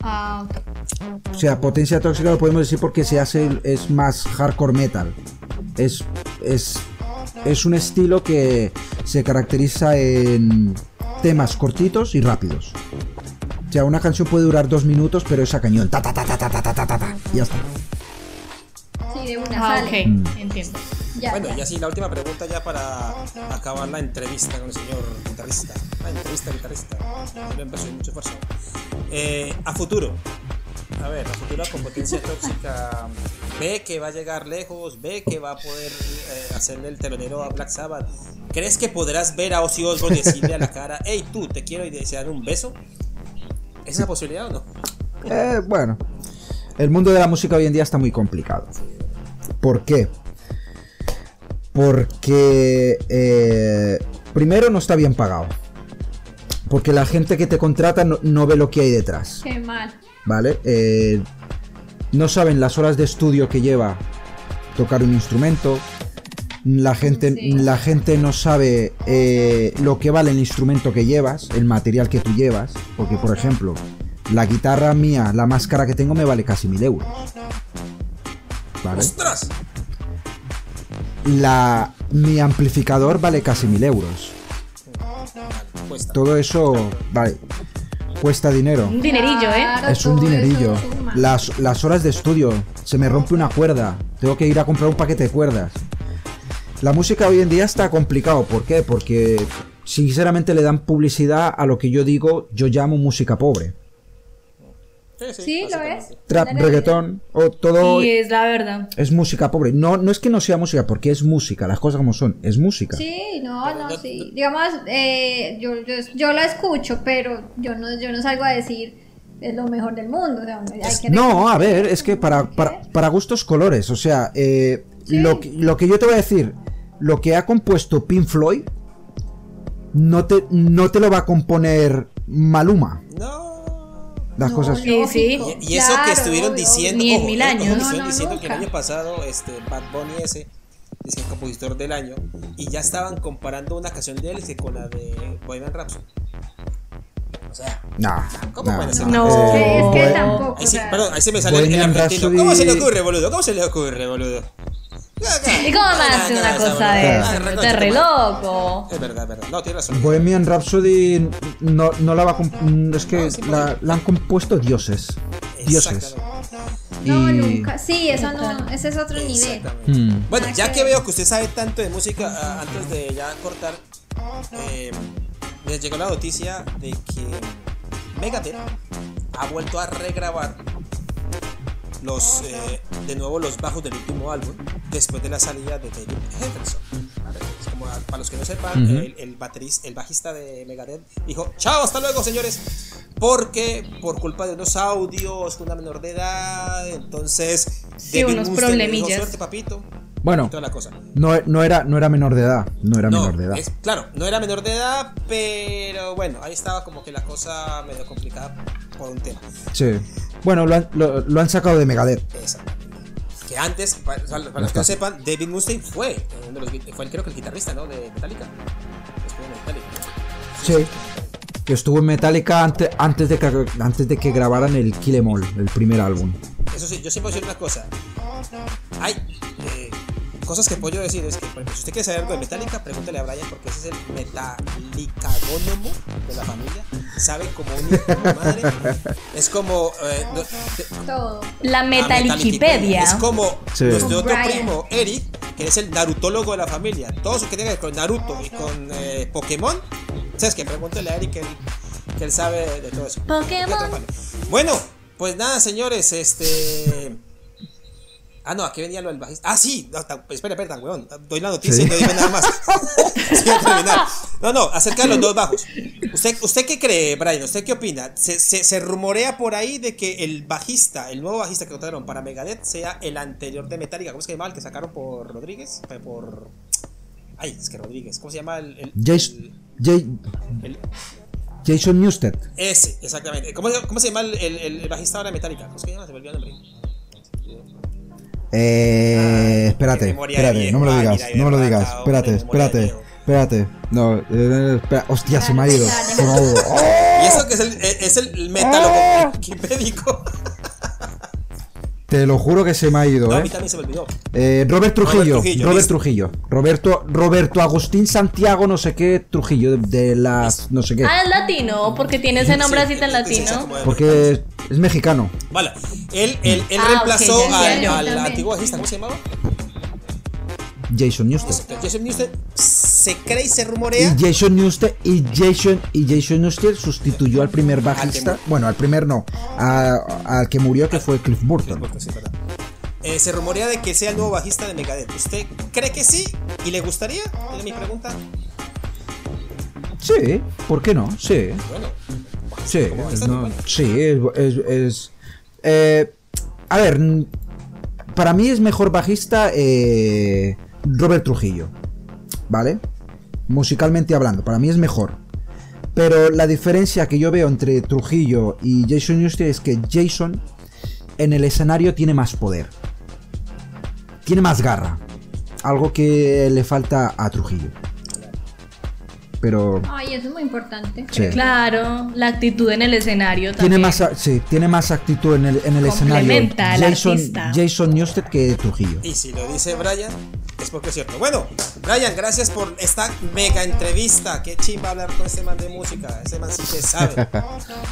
Ah, ok.
O sea, potencia tóxica lo podemos decir porque se hace, es más hardcore metal. Es, es, es un estilo que se caracteriza en temas cortitos y rápidos. O sea, una canción puede durar dos minutos, pero es a cañón. Ta, ta, ta, ta, ta, ta, ta, ta, ta, ya está.
Sí, de una
Ah,
sale.
ok,
Mm.
entiendo.
Ya,
Bueno,
ya.
y así la última pregunta ya para acabar la entrevista con el señor guitarrista. La entrevista guitarrista. Yo empezó mucho esfuerzo. Eh, a futuro. A ver, a futuro con potencia tóxica. Ve que va a llegar lejos, ve que va a poder eh, hacerle el telonero a Black Sabbath. ¿Crees que podrás ver a Ozzy Osbourne decirle a la cara, hey tú, te quiero y desear un beso? ¿Es una posibilidad o no?
Eh, bueno, el mundo de la música hoy en día está muy complicado. ¿Por qué? Porque eh, primero no está bien pagado. Porque la gente que te contrata no, no ve lo que hay detrás.
Qué mal.
¿Vale? Eh, no saben las horas de estudio que lleva tocar un instrumento. La gente,
Sí.
la gente no sabe eh, lo que vale el instrumento que llevas, el material que tú llevas. Porque, por ejemplo, la guitarra mía, la máscara que tengo me vale casi mil euros. ¿Vale?
¡Ostras!
La, mi amplificador vale casi mil euros.
Cuesta.
Todo eso, vale, cuesta dinero.
Un dinerillo, ¿eh?
Es un dinerillo. Las, las horas de estudio. Se me rompe una cuerda. Tengo que ir a comprar un paquete de cuerdas. La música hoy en día está complicado. ¿Por qué? Porque sinceramente le dan publicidad a lo que yo digo, yo llamo música pobre.
Sí, lo es.
Trap, reggaetón, o todo
Y es la verdad.
es música pobre. No, no es que no sea música, porque es música, las cosas como son, es música.
Sí, no,
Pero
no,
no-
sí. Digamos, eh, yo, yo, yo la escucho, pero yo no, yo no salgo a decir es lo mejor del mundo. O sea, hay que
No, a ver, es que para,
¿Qué?
para, para gustos colores, o sea, eh,
Sí.
lo, que- lo que yo te voy a decir, lo que ha compuesto Pink Floyd, no te, no te lo va a componer Maluma.
No.
Las
No,
cosas...
Sí, sí.
lógico,
Y, y eso
claro,
que estuvieron
obvio,
diciendo.
Ni en
ojo,
mil
ojo,
años.
que
No,
estuvieron
no,
diciendo que el año pasado, este, Bad Bunny ese, es que compositor del año, y ya estaban comparando una canción de él que con la de Bohemian Rhapsody. O sea,
Nah,
¿Cómo
nah,
puede ser?
No.
Sí, es que
Bohe-
tampoco.
ahí perdón, ahí se me sale el argentino. ¿Cómo se le ocurre, boludo? ¿Cómo se le ocurre, boludo?
¿Y cómo me hace una cosa de eso? Te re loco.
Es verdad, es verdad. No, tienes razón.
Bohemian Rhapsody no, no la va a... comp- Es que
No,
la, la han compuesto dioses. Dioses.
No,
Y-
nunca. Sí, eso no, ese es otro nivel.
Hmm.
Bueno, ya
que
veo que usted sabe tanto de música, ah, antes de ya cortar, eh, les llegó la noticia de que Megadeth ha vuelto a regrabar los, eh, de nuevo los bajos del último álbum después de la salida de David Henderson. Para los que no sepan, el, el, bateris- el bajista de Megadeth dijo, chao, hasta luego señores, porque por culpa de unos audios, una menor de edad, entonces...
Sí, unos
dijo,
problemillas.
Suerte, papito.
Bueno,
Toda la cosa.
no, no, era, no era menor de edad. No era
No,
menor de edad.
es- claro, no era menor de edad, pero bueno, ahí estaba como que la cosa medio complicada por un tema.
Sí. Bueno, lo han, lo- lo han sacado de Megadeth.
Exacto. Que antes, para, para los que no sepan, David Mustaine fue, eh, uno de los fue creo que el guitarrista, ¿no? De Metallica. Después de Metallica.
Sí. Que estuvo en Metallica ante- antes, de que, antes de que grabaran el Kill Em All, el primer álbum.
Eso sí, yo siempre voy a decir una cosa. Hay eh, cosas que puedo yo decir. Es que, por ejemplo, si usted quiere saber algo de Metallica, pregúntele a Brian porque ese es el metalicagónomo de la familia. Sabe como un madre. Es como. eh, no- te-
Todo.
La
a
Metaliquipedia.
Es como
Sí.
nuestro otro
Brian.
primo, Eric, que es el narutólogo de la familia. Todo eso que tenga que ver con Naruto y con eh, Pokémon. ¿Sabes qué? Pregúntele a Eric que él, que él sabe de todo eso.
Pokémon.
Bueno, pues nada, señores, este. Ah, no, aquí venía lo del bajista. Ah, sí, no, ta- espera, espera, weón. Doy la noticia
Sí.
y no digo nada más. Sí. No, no, acerca de los dos bajos. ¿Usted, ¿Usted qué cree, Brian? ¿Usted qué opina? Se, se, se rumorea por ahí de que el bajista, el nuevo bajista que contrataron para Megadeth sea el anterior de Metallica. ¿Cómo se llama? El que sacaron por Rodríguez. Eh, Por. Ay, es que Rodríguez. ¿Cómo se llama el. el-
Jas-
el- el-
Jason Newsted.
ese, exactamente. ¿Cómo, cómo se llama el, bajista ahora de Metallica? ¿Cómo se llama? Se me olvidó el nombre.
Eh,
qué
espérate, espérate, no me lo digas,
de
no me lo digas, espérate, espérate, espérate. No, eh, espera, hostia, se me ha ido. Se me ha ido. ¡Oh!
Y eso que es el, es el metal wikipédico.
Te lo juro que se me ha ido,
No, a
eh.
mí también se me olvidó.
Eh, Robert Trujillo,
Robert Trujillo,
Robert
listo.
Trujillo, Roberto, Roberto Agustín Santiago, no sé qué Trujillo de, de las, no sé qué,
Ah, es latino, porque tiene ese nombre
Sí,
así tan
sí, sí,
latino.
porque es mexicano.
Vale, él, él, él
Ah,
reemplazó
ya
al, al antiguo bajista, ¿cómo se llamaba?
Jason Newsted.
Exacto, Jason Newsted se cree y se
Y
rumorea.
Jason Newsted y Jason y Jason Newsted sustituyó al primer bajista, bueno, al primer no, al que murió que fue Cliff Burton.
Sí. Eh, se rumorea de que sea el nuevo bajista de Megadeth. ¿Usted cree que sí? ¿Y le gustaría? Es mi pregunta.
Sí, ¿por qué no? Sí,
Bueno,
sí, no,
bueno.
sí, es, es- es- eh, a ver, para mí es mejor bajista eh, Robert Trujillo, ¿vale? Musicalmente hablando, para mí es mejor. Pero la diferencia que yo veo entre Trujillo y Jason Newsted es que Jason en el escenario tiene más poder. Tiene más garra. Algo que le falta a Trujillo. Pero
Ay, eso es muy importante.
Sí.
Claro, la actitud en el escenario
tiene
también.
más, a- sí, tiene más actitud en el, en el escenario Jason,
artista.
Jason Newsted que Trujillo.
Y si lo dice Brian, es porque es cierto. Bueno, Brian, gracias por esta mega entrevista. Qué chimba hablar con este man de música. Ese man sí que sabe.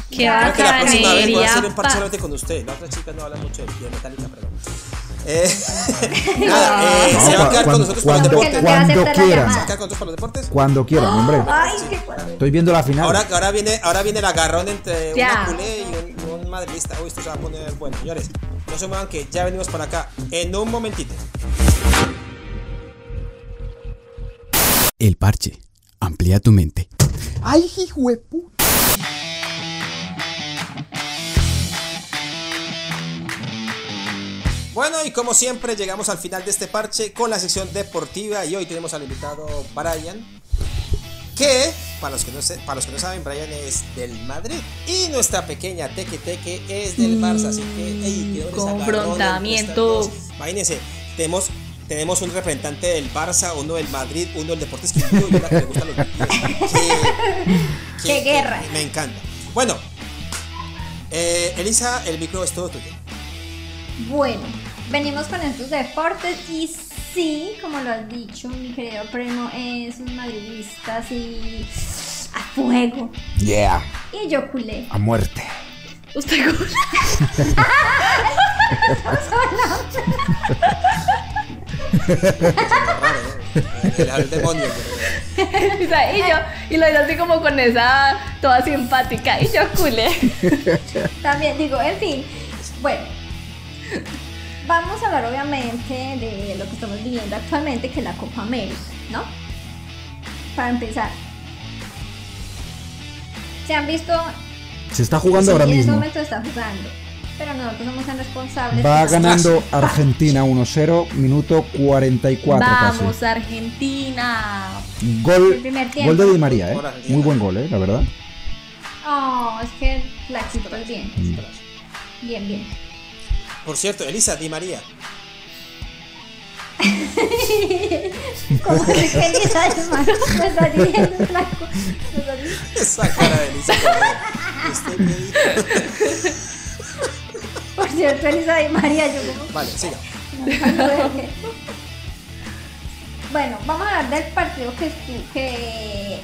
Qué
Creo que la próxima vez voy a hacer un parche con usted. La otra chica no habla mucho de Metallica, perdón. Eh, nada, eh,
No,
se va a quedar con
cuando-
nosotros por los
cuando-
Porque
deportes.
no te va a
cuando
aceptar la
quieran.
¿Se va a
llamada.
quedar con nosotros por los deportes?
Cuando quieran, hombre.
Ay, qué cuadro.
Estoy viendo la final.
Ahora, ahora, viene, ahora viene el agarrón entre
Ya.
una culé y un, un madridista. Uy, esto se va a poner bueno. Señores, no se muevan que ya venimos para acá en un momentito.
El parche. Amplía tu mente.
¡Ay, hijo de puta!
Bueno, y como siempre, llegamos al final de este parche con la sección deportiva. Y hoy tenemos al invitado Brian. Que, para los que no, se- para los que no saben, Brian es del Madrid. Y nuestra pequeña Teque Teque es del Barça. Así que, ey,
confrontamiento.
Imagínense, tenemos, tenemos un representante del Barça, uno del Madrid, uno del Deportes Quindío y una que le los Qué
guerra.
Me encanta. Bueno, eh, Elisa, el micro es todo tuyo.
Bueno, venimos con estos deportes y sí, como lo has dicho, mi querido primo es un madridista así a fuego.
Yeah,
Y yo culé.
a muerte.
Usted
El, el demonio.
y yo y lo digo así como con esa toda simpática y yo culé.
También digo, en fin, bueno, vamos a hablar obviamente de lo que estamos viviendo actualmente, que es la Copa América, ¿no? Para empezar, se han visto,
Se está jugando
sí,
ahora
en este
mismo.
momento está jugando, pero nosotros somos tan responsables.
Va ganando Argentina 1-0, minuto 44
Vamos
casi.
Argentina.
Gol, gol de Di María, ¿eh? Muy buen gol, ¿eh? La verdad.
Oh, es que la actitud es bien, bien, bien.
Por cierto, Elisa Di María.
Como que Elisa es
Esa cara de Elisa.
Por cierto, Elisa Di María, yo como
Vale, siga.
Bueno, vamos a hablar del partido que que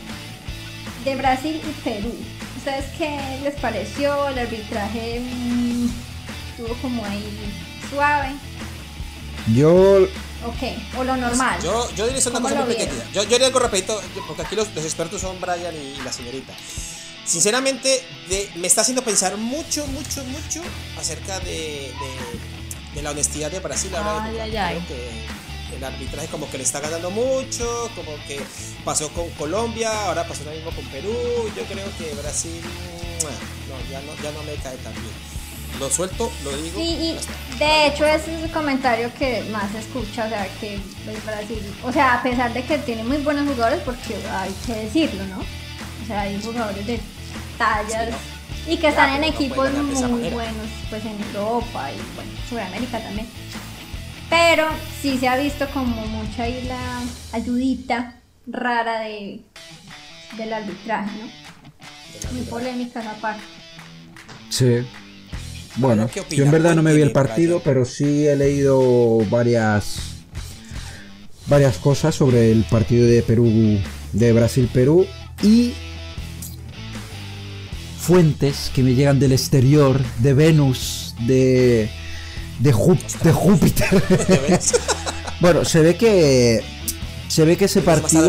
de Brasil y Perú. ¿Ustedes qué les pareció? El arbitraje mm, estuvo como ahí suave.
Yo,
Ok, o lo normal.
Yo, yo diría una
¿Cómo
cosa muy pequeñita. Yo, yo diría algo rapidito, porque aquí los, los expertos son Brian y, la señorita. Sinceramente, de- me está haciendo pensar mucho, mucho, mucho acerca de, de- de la honestidad de Brasil. Ahora
Ay, ay, ay.
Creo que el arbitraje como que le está ganando mucho, como que pasó con Colombia, ahora pasó lo mismo con Perú. Yo creo que Brasil, no, ya no, ya no me cae tan bien. Lo suelto, lo digo.
Sí, y de hecho ese es el comentario que más se escucha, o sea, que el Brasil, o sea, a pesar de que tiene muy buenos jugadores, porque hay que decirlo, ¿no? O sea, hay jugadores de tallas
Sí,
y que están en
no
equipos muy
manera.
buenos, pues en Europa y bueno, Sudamérica también. Pero sí se ha visto como mucha ahí la ayudita rara de, del arbitraje, ¿no? Muy polémica esa parte.
sí. Bueno, yo en verdad no me vi el partido, pero sí he leído varias varias cosas sobre el partido de Perú, de Brasil-Perú y fuentes que me llegan del exterior, de Venus, de de, Jú- de Júpiter. bueno, se ve que se ve que ese partido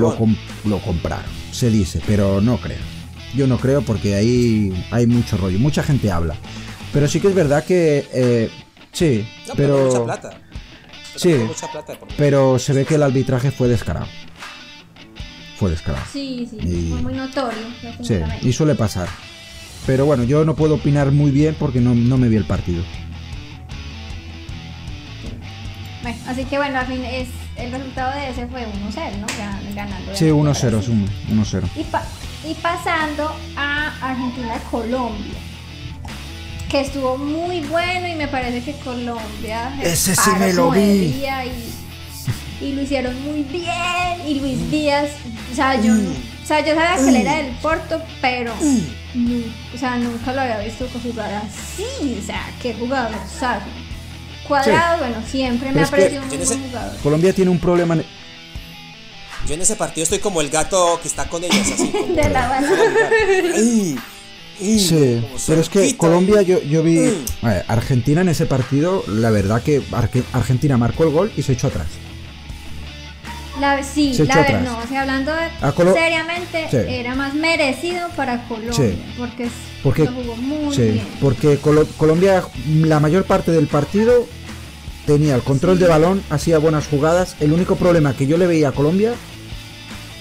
lo, lo compraron, se dice, pero no creo. Yo no creo porque ahí hay mucho rollo, mucha gente habla. Pero sí que es verdad que eh, sí,
No, pero,
pero
mucha plata.
Sí.
Pero mucha plata por-
pero se ve que el arbitraje fue descarado. Fue descarado.
Sí, sí,
Y-
fue muy notorio.
Sí, y suele pasar. Pero bueno, yo no puedo opinar muy bien porque no, no me vi el partido.
Bueno, así que bueno, al fin es, el resultado de ese fue 1-0, ¿no? Gan- Ganando.
Sí, 1-0, es
Brasil.
un 1-0.
Y, pa- y pasando a Argentina-Colombia. Que estuvo muy bueno y me parece que Colombia. se
Ese sí me lo vi.
Y, y lo hicieron muy bien. Y Luis Díaz, o sea, yo. sea, yo sabía que él era del Porto, pero nu- o sea, nunca lo había visto jugar así. O sea, qué jugador, ¿sabes? Cuadrado, bueno, siempre me ha parecido muy
no
buen jugador.
Colombia tiene un problema. en-
Yo en ese partido estoy como el gato que está con ellas, así. como-
De la
Sí, pero es que. Colombia, yo, yo vi.
Mm.
a ver, Argentina en ese partido, la verdad que Arge- Argentina marcó el gol y se echó atrás.
La, sí,
Se
la
echó
verdad,
atrás.
no, o sea, hablando de- seriamente,
Sí.
era más merecido para Colombia,
Sí.
porque, es-
Porque,
lo jugó muy
sí,
bien.
porque Colo- Colombia, la mayor parte del partido, tenía el control de balón, hacía buenas jugadas. El único problema que yo le veía a Colombia,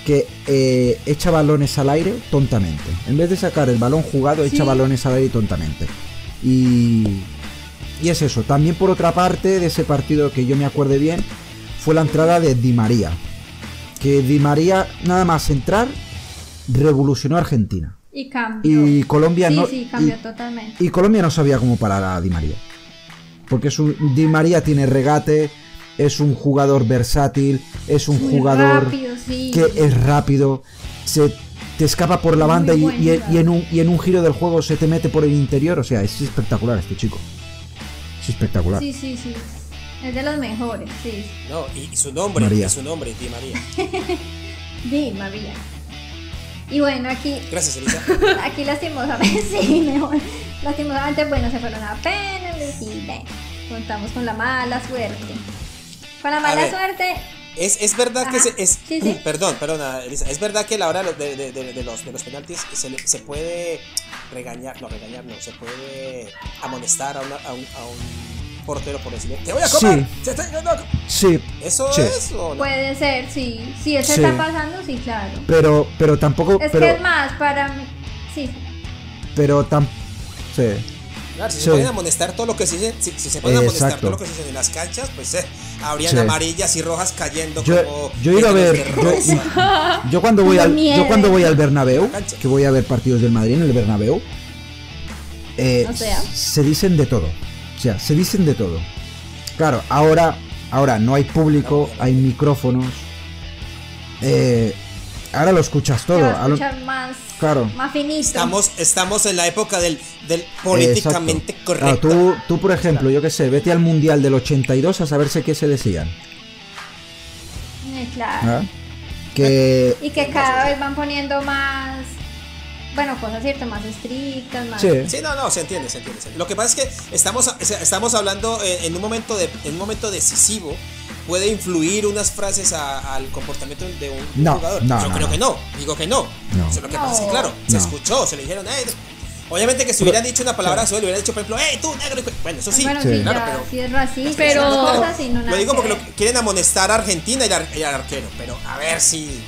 que eh, echa balones al aire tontamente. En vez de sacar el balón jugado, echa balones al aire tontamente. Y, y es eso. También por otra parte de ese partido que yo me acuerde bien, fue la entrada de Di María. Que Di María, nada más entrar, revolucionó a Argentina.
Y cambió.
Y Colombia
sí,
no.
sí, cambió
y-
totalmente.
y Colombia no sabía cómo parar a Di María. Porque es un, Di María tiene regate, es un jugador versátil, es un
Muy
jugador
rápido, sí.
que es rápido, se te escapa por la banda y, en un, y en un giro del juego se te mete por el interior. O sea, es espectacular este chico. Es espectacular.
Sí, sí, sí. Es de los mejores, sí.
No, y, y su nombre,
María.
y su nombre, Di María.
Di María. Y bueno, aquí,
Gracias, Elisa.
aquí lastimosamente, sí, mejor. Lastimosamente, bueno, se fueron a penales y ven, contamos con la mala suerte. Con la mala suerte,
Es, es verdad que se, es
Sí, sí.
perdón, perdona, Elisa, es verdad que a la hora de, de- de- de los, de los penaltis se, le- se puede regañar, no regañar, no, se puede amonestar a, una- a un, a un portero por decirle, te voy a comer,
Sí.
se está yendo".
Sí,
¿Eso
Sí.
es o no?
puede ser, sí. Si eso
Sí.
está pasando, sí, claro.
pero, pero tampoco.
Es
pero,
que es más, para mí, sí.
pero tam, sí.
Claro, si
Sí.
se pueden amonestar todo lo que se dice, si, si se pueden amonestar todo lo que se dice en las canchas, pues eh, habrían
Sí.
amarillas y rojas cayendo
Yo,
como
yo he ido a ver. Yo, yo cuando voy al, yo cuando voy al Bernabéu, que voy a ver partidos del Madrid en el Bernabéu, eh,
O sea.
se dicen de todo. O sea, se dicen de todo. Claro, ahora, ahora no hay público, hay micrófonos. Eh, ahora lo escuchas todo.
escuchar más,
claro.
más finito.
Estamos, estamos en la época del, del políticamente
Exacto. Claro,
correcto.
tú, tú, por ejemplo, yo qué sé, vete al Mundial del 82 a saberse qué se decían.
Eh, claro.
¿ah? Que...
Y que cada vez van poniendo más, bueno, cosas cierto, más estrictas, más...
Sí.
Sí, no, no, se entiende, se entiende. Lo que pasa es que estamos, estamos hablando eh, en un momento de, en un momento decisivo. Puede influir unas frases a- al comportamiento de un,
No,
jugador.
no,
Yo
no,
creo
no.
que no, digo que no.
No.
O sea, lo que pasa es que,
No.
claro, se escuchó, se le dijeron, Obviamente que si hubieran dicho una palabra le hubieran dicho, por ejemplo, ¡eh, tú, negro! y- Bueno, eso sí,
Bueno,
Sí.
claro,
ya,
pero.
sí es racista,
Pero-
cosas y no
lo digo
que
porque lo, quieren amonestar a Argentina y al, y al arquero, pero a ver si.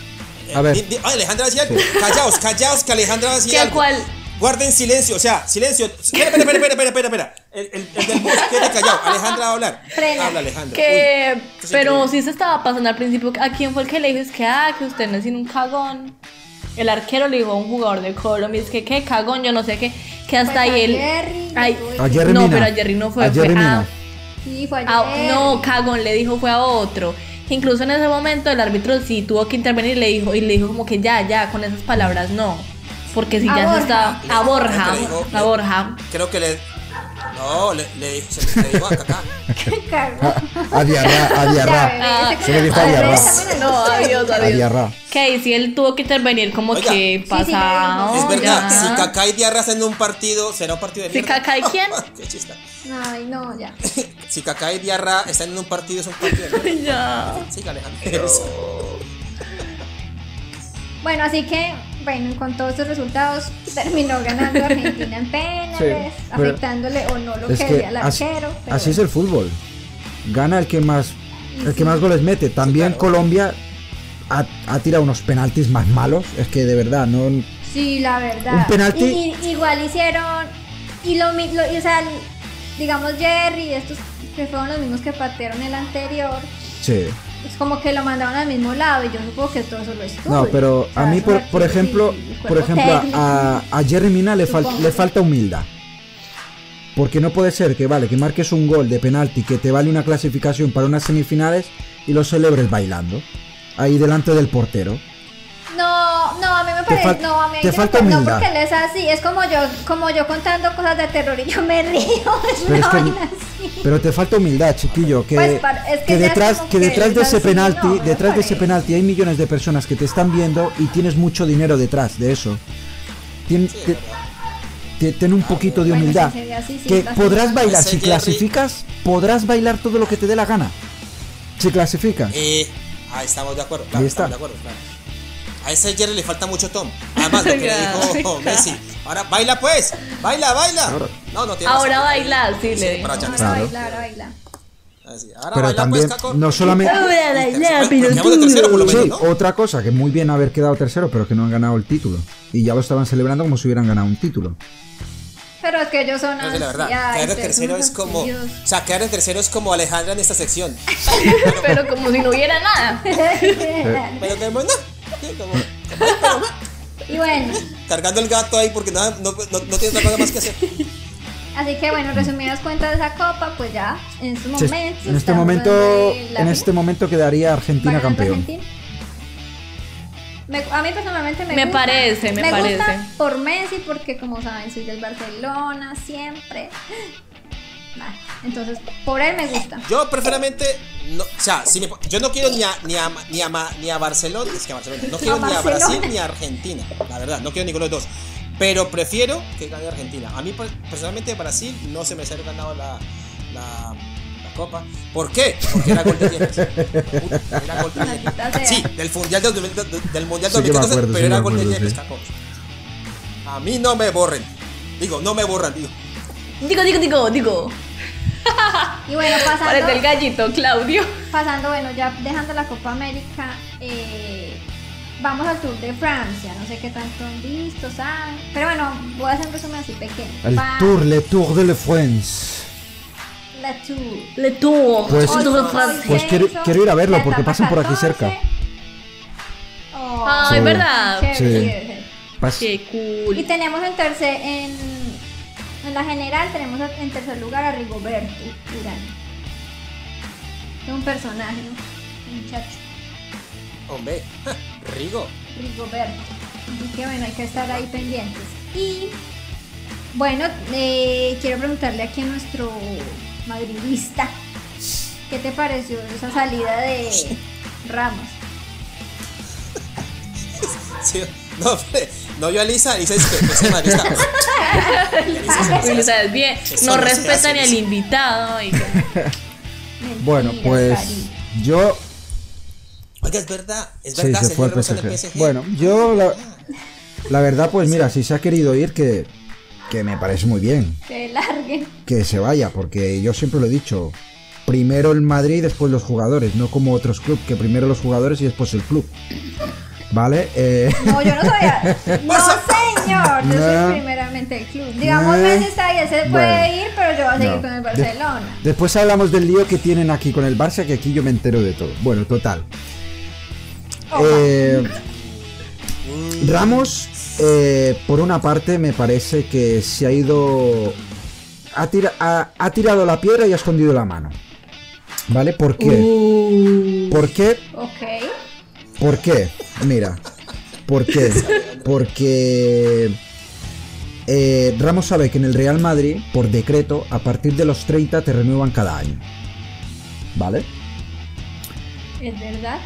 eh,
A ver.
di- Alejandra decía. Callaos, callaos, que Alejandra va a decir
¿Que
algo.
cuál?
Guarden silencio, o sea, silencio. Espera, espera, espera, espera, espera, espera. El, el, el del bus, quede callado. Alejandra va a hablar.
Frena.
Habla, Alejandra.
Que,
Uy,
pero sí se estaba pasando al principio. ¿A quién fue el que le dijo? Es que, ah, que usted no es sino un cagón. El arquero le dijo a un jugador de Colombia, es que, qué cagón, yo no sé qué. Que hasta
Pues
ahí
a
él.
Jerry,
Ay,
no
A Jerry
no,
Mina.
pero a Jerry no fue.
A
fue
Jerry
a-.
Sí, fue
a-
ayer.
no, cagón le dijo fue a otro. Incluso en ese momento el árbitro sí tuvo que intervenir y le dijo, y le dijo como que ya, ya, con esas palabras no. Porque si
A
ya
Borja.
se está. A Borja.
Dijo-
A Borja.
Creo que le. No, le, se le dijo a Kaká.
Cagó.
A Diarra, a Diarra. Se le dijo a Diarra.
No, adiós,
A
adiós.
Diarra.
Que si él tuvo que intervenir como
Oiga.
que
sí,
pasado.
es verdad,
ya.
si Kaká y Diarra hacen un partido, será un partido de
¿Si
mierda.
Kaká y quién?
Qué chista.
Ay, no, ya.
Si Kaká y Diarra están en un partido, es un partido de mierda.
Ya.
Siga, Alejandra.
Bueno, así que, bueno, con todos estos resultados, terminó ganando Argentina en penales,
Sí,
afectándole o no lo
Es
que
que
decía el
así,
arquero. pero
así es el fútbol. Gana el que más el que más goles mete. También
claro.
Colombia ha, ha tirado unos penaltis más malos. Es que de verdad, no.
Sí, la verdad.
Un penalti.
Y, y- igual hicieron. Y lo mismo, o sea, digamos Jerry y estos que fueron los mismos que patearon el anterior.
Sí.
Es como que lo mandaban al mismo lado y yo supongo que todo eso lo estuvo.
No, pero a mí, por, por ejemplo, por ejemplo, a, a Jerry Mina le, fal- le falta humildad. Porque no puede ser que, vale, que marques un gol de penalti que te vale una clasificación para unas semifinales y lo celebres bailando. Ahí delante del portero.
No, No, a mí me parece, no, a mí
te falta
no,
humildad.
porque él es así, es como yo, como yo contando cosas de terror y yo me río, es
Pero
una
es que-
vaina así.
Pero te falta humildad, chiquillo. Que,
Pues, para- es que
que
ya
detrás, que
que
detrás de
es
ese
así,
penalti,
no,
detrás de ese penalti hay millones de personas que te están viendo y tienes mucho dinero detrás de eso. Tien-
Sí, es
te-
verdad.
te- ten un poquito de
Bueno,
humildad.
sí, sería así, sí,
que podrás bailar,
Ese
si
Jerry-
clasificas, podrás bailar todo lo que te dé la gana. Si clasificas.
Eh, ah, estamos de acuerdo.
Ahí
Claro,
está.
estamos de acuerdo, claro. A ese Jerry le falta mucho tom. Además, lo que le dijo. Messi. Ahora, baila pues. Baila, baila.
Ahora.
No, no tiene
Ahora
razón.
baila, sí, le dijo.
Ahora
Claro.
baila, ahora baila.
Así, Ahora
Pero
baila
también,
pues, Caco.
no solamente.
Ahora baila,
Pero
pero
quedamos de tercero, por lo menos,
Sí,
¿no?
otra cosa, que muy bien haber quedado tercero, pero que no han ganado el título. Y ya lo estaban celebrando como si hubieran ganado un título.
Pero es que ellos son
No, la verdad. Quedar en tercero es como. O sea, quedar en tercero es como Alejandra en esta sección.
Pero como si no hubiera nada.
Pero que bueno, como,
y bueno,
cargando el gato ahí porque nada, no, no, no tiene otra cosa más que hacer.
así que bueno, resumidas cuentas de esa copa, pues ya, en
Sí,
momento.
en este momento, en este momento quedaría Argentina
¿Va ganando
campeón.
Argentina? Me- a mí personalmente me,
Me
gusta.
parece, me
gusta
parece.
por Messi porque como saben soy del Barcelona siempre. Entonces por él me gusta.
Yo preferiblemente, no, o sea, si me yo no quiero ni a, ni a, ni a, ni a Barcelona, es que a Barcelona, no quiero ni a
Barcelona.
Brasil ni a Argentina, la verdad, no quiero ninguno de los dos. Pero prefiero que gane Argentina. A mí per- personalmente Brasil no se me ha ganado la, la, la copa. ¿Por qué? Porque era gol de Yepes. Era gol de
sea.
Sí, del mundial del, del, del mundial
Sí que me
2014,
acuerdo, sí
pero
me
era gol de
acuerdo,
Yepes,
sí.
A mí no me borren. Digo, no me borran, digo.
Digo, digo, digo, digo.
Y bueno,
Parece el
pasando,
gallito, Claudio.
pasando, bueno, ya dejando la Copa América, eh, vamos al Tour de Francia. No sé qué tanto han visto, saben. Pero bueno, voy a hacer un resumen así pequeño.
El
Va-
Tour, le Tour de la France.
La Tour.
Le Tour.
Pues-
Tour de Francia.
Pues quiero- quiero ir a verlo
la
porque pasan por aquí
14.
cerca.
Oh,
Ay,
Sí.
¿verdad?
chévere,
Sí.
chévere.
Qué
Y
cool.
tenemos en tercer, en, en la general tenemos en tercer lugar a Rigoberto Urán. Es un personaje. Un muchacho.
Hombre, Rigo.
Rigoberto. Así que bueno, hay que estar ahí pendientes. Y bueno, eh, quiero preguntarle aquí a nuestro madridista, ¿qué te pareció esa salida de Ramos?
Sí, no, hombre, no yo a Lisa, Lisa es que es madridista.
Uy, o sea, es bien. No respetan al invitado. y que-
Bueno, pues yo
Oiga, es verdad, es
Sí,
verdad,
se fue al PSG. Bueno, yo la, la verdad, pues mira, si se ha querido ir, que, que me parece muy bien.
Que larguen.
Que se vaya, porque yo siempre lo he dicho. Primero el Madrid y después los jugadores, no como otros clubes, que primero los jugadores y después el club. ¿Vale? Eh,
No, yo no sabía. No, señor. Yo
No.
soy primeramente el club. Digamos. Messi está ahí, él se puede
Bueno.
ir, pero yo voy a seguir
No.
con el
De-
Barcelona.
después hablamos del lío que tienen aquí con el Barça, que aquí yo me entero de todo. Bueno, total. Eh, Ramos, eh, por una parte, me parece que se ha ido. Ha, tira- ha- ha tirado la piedra y ha escondido la mano. ¿Vale? ¿Por qué? ¿Por qué?
Ok.
¿Por qué? Mira. ¿Por qué? Porque. eh, Ramos sabe que en el Real Madrid, por decreto, a partir de los 30 te renuevan cada año. ¿Vale?
¿Es verdad?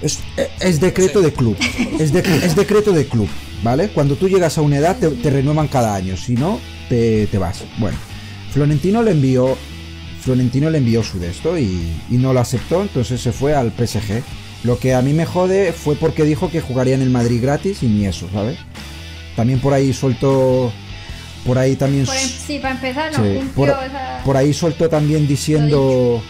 Es, es decreto de club. Es, de- es decreto de club, ¿vale? Cuando tú llegas a una edad te, te renuevan cada año, si no, te, te vas. Bueno, Florentino le envió. Florentino le envió su de esto y, y no lo aceptó, entonces se fue al PSG. Lo que a mí me jode fue porque dijo que jugaría en el Madrid gratis y ni eso, ¿sabes? También por ahí soltó. Por ahí también.
Por em- sí, para empezar, no
Sí,
cumplió
por,
esa.
por ahí soltó también diciendo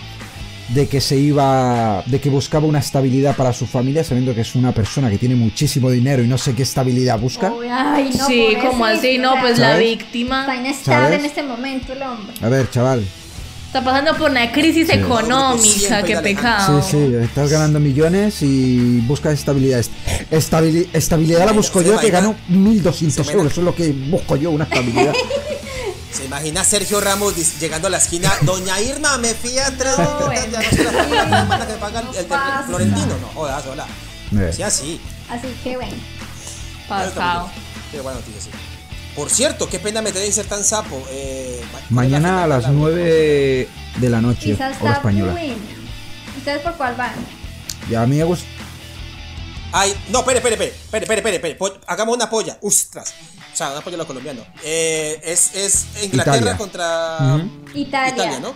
de que se iba, de que buscaba una estabilidad para su familia, sabiendo que es una persona que tiene muchísimo dinero y no sé qué estabilidad busca.
Uy, ay, no,
sí, como así, no, pues la víctima
Está inestable
¿Sabes?
en este momento el hombre.
A ver, chaval.
Está pasando por una crisis económica, qué
Sí,
pecado.
sí, estás ganando millones y buscas estabilidad. Est- estabili- estabilidad la busco yo, que gano 1.200
se imagina-
euros. Eso es lo que busco yo, una estabilidad.
Se imagina Sergio Ramos llegando a la esquina, Doña Irma, me fía tres
No,
boletas, ya no sé la semana que el, el-. Florentino. No, jodas, hola.
Eh,
Sí, así.
Así que bueno.
Pasado.
Qué buena noticia, sí. Por cierto, qué pena me tenéis ser tan sapo. Eh, ma-
Mañana a las 9 de la noche, hora española.
¿Ustedes por cuál van?
Y a mí me gusta.
Ay, no, espere, espere, espere, espere, espere, espere, Hagamos una polla. Ostras. O sea, una polla a los colombianos. Eh, es, es Inglaterra
Italia.
contra mm,
Italia.
¿no?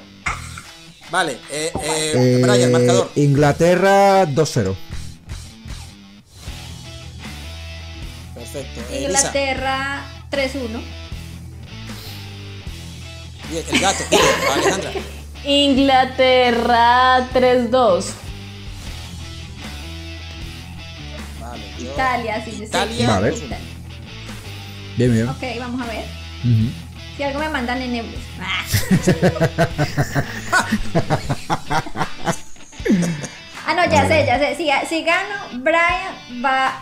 Vale, eh, eh,
Eh,
Brian, marcador.
Inglaterra 2-0.
Perfecto. Eh, Lisa.
Inglaterra 3-1.
Bien, el gato. Alejandra.
Inglaterra 3-2.
Vale, yo-
Italia, sí.
Italia.
Vale.
Italia.
Bien, bien.
Ok, vamos a ver.
Ujú.
Si algo me mandan en euros. Ah. Ah, no, ya sé, ya sé. Si, si gano, Brian va,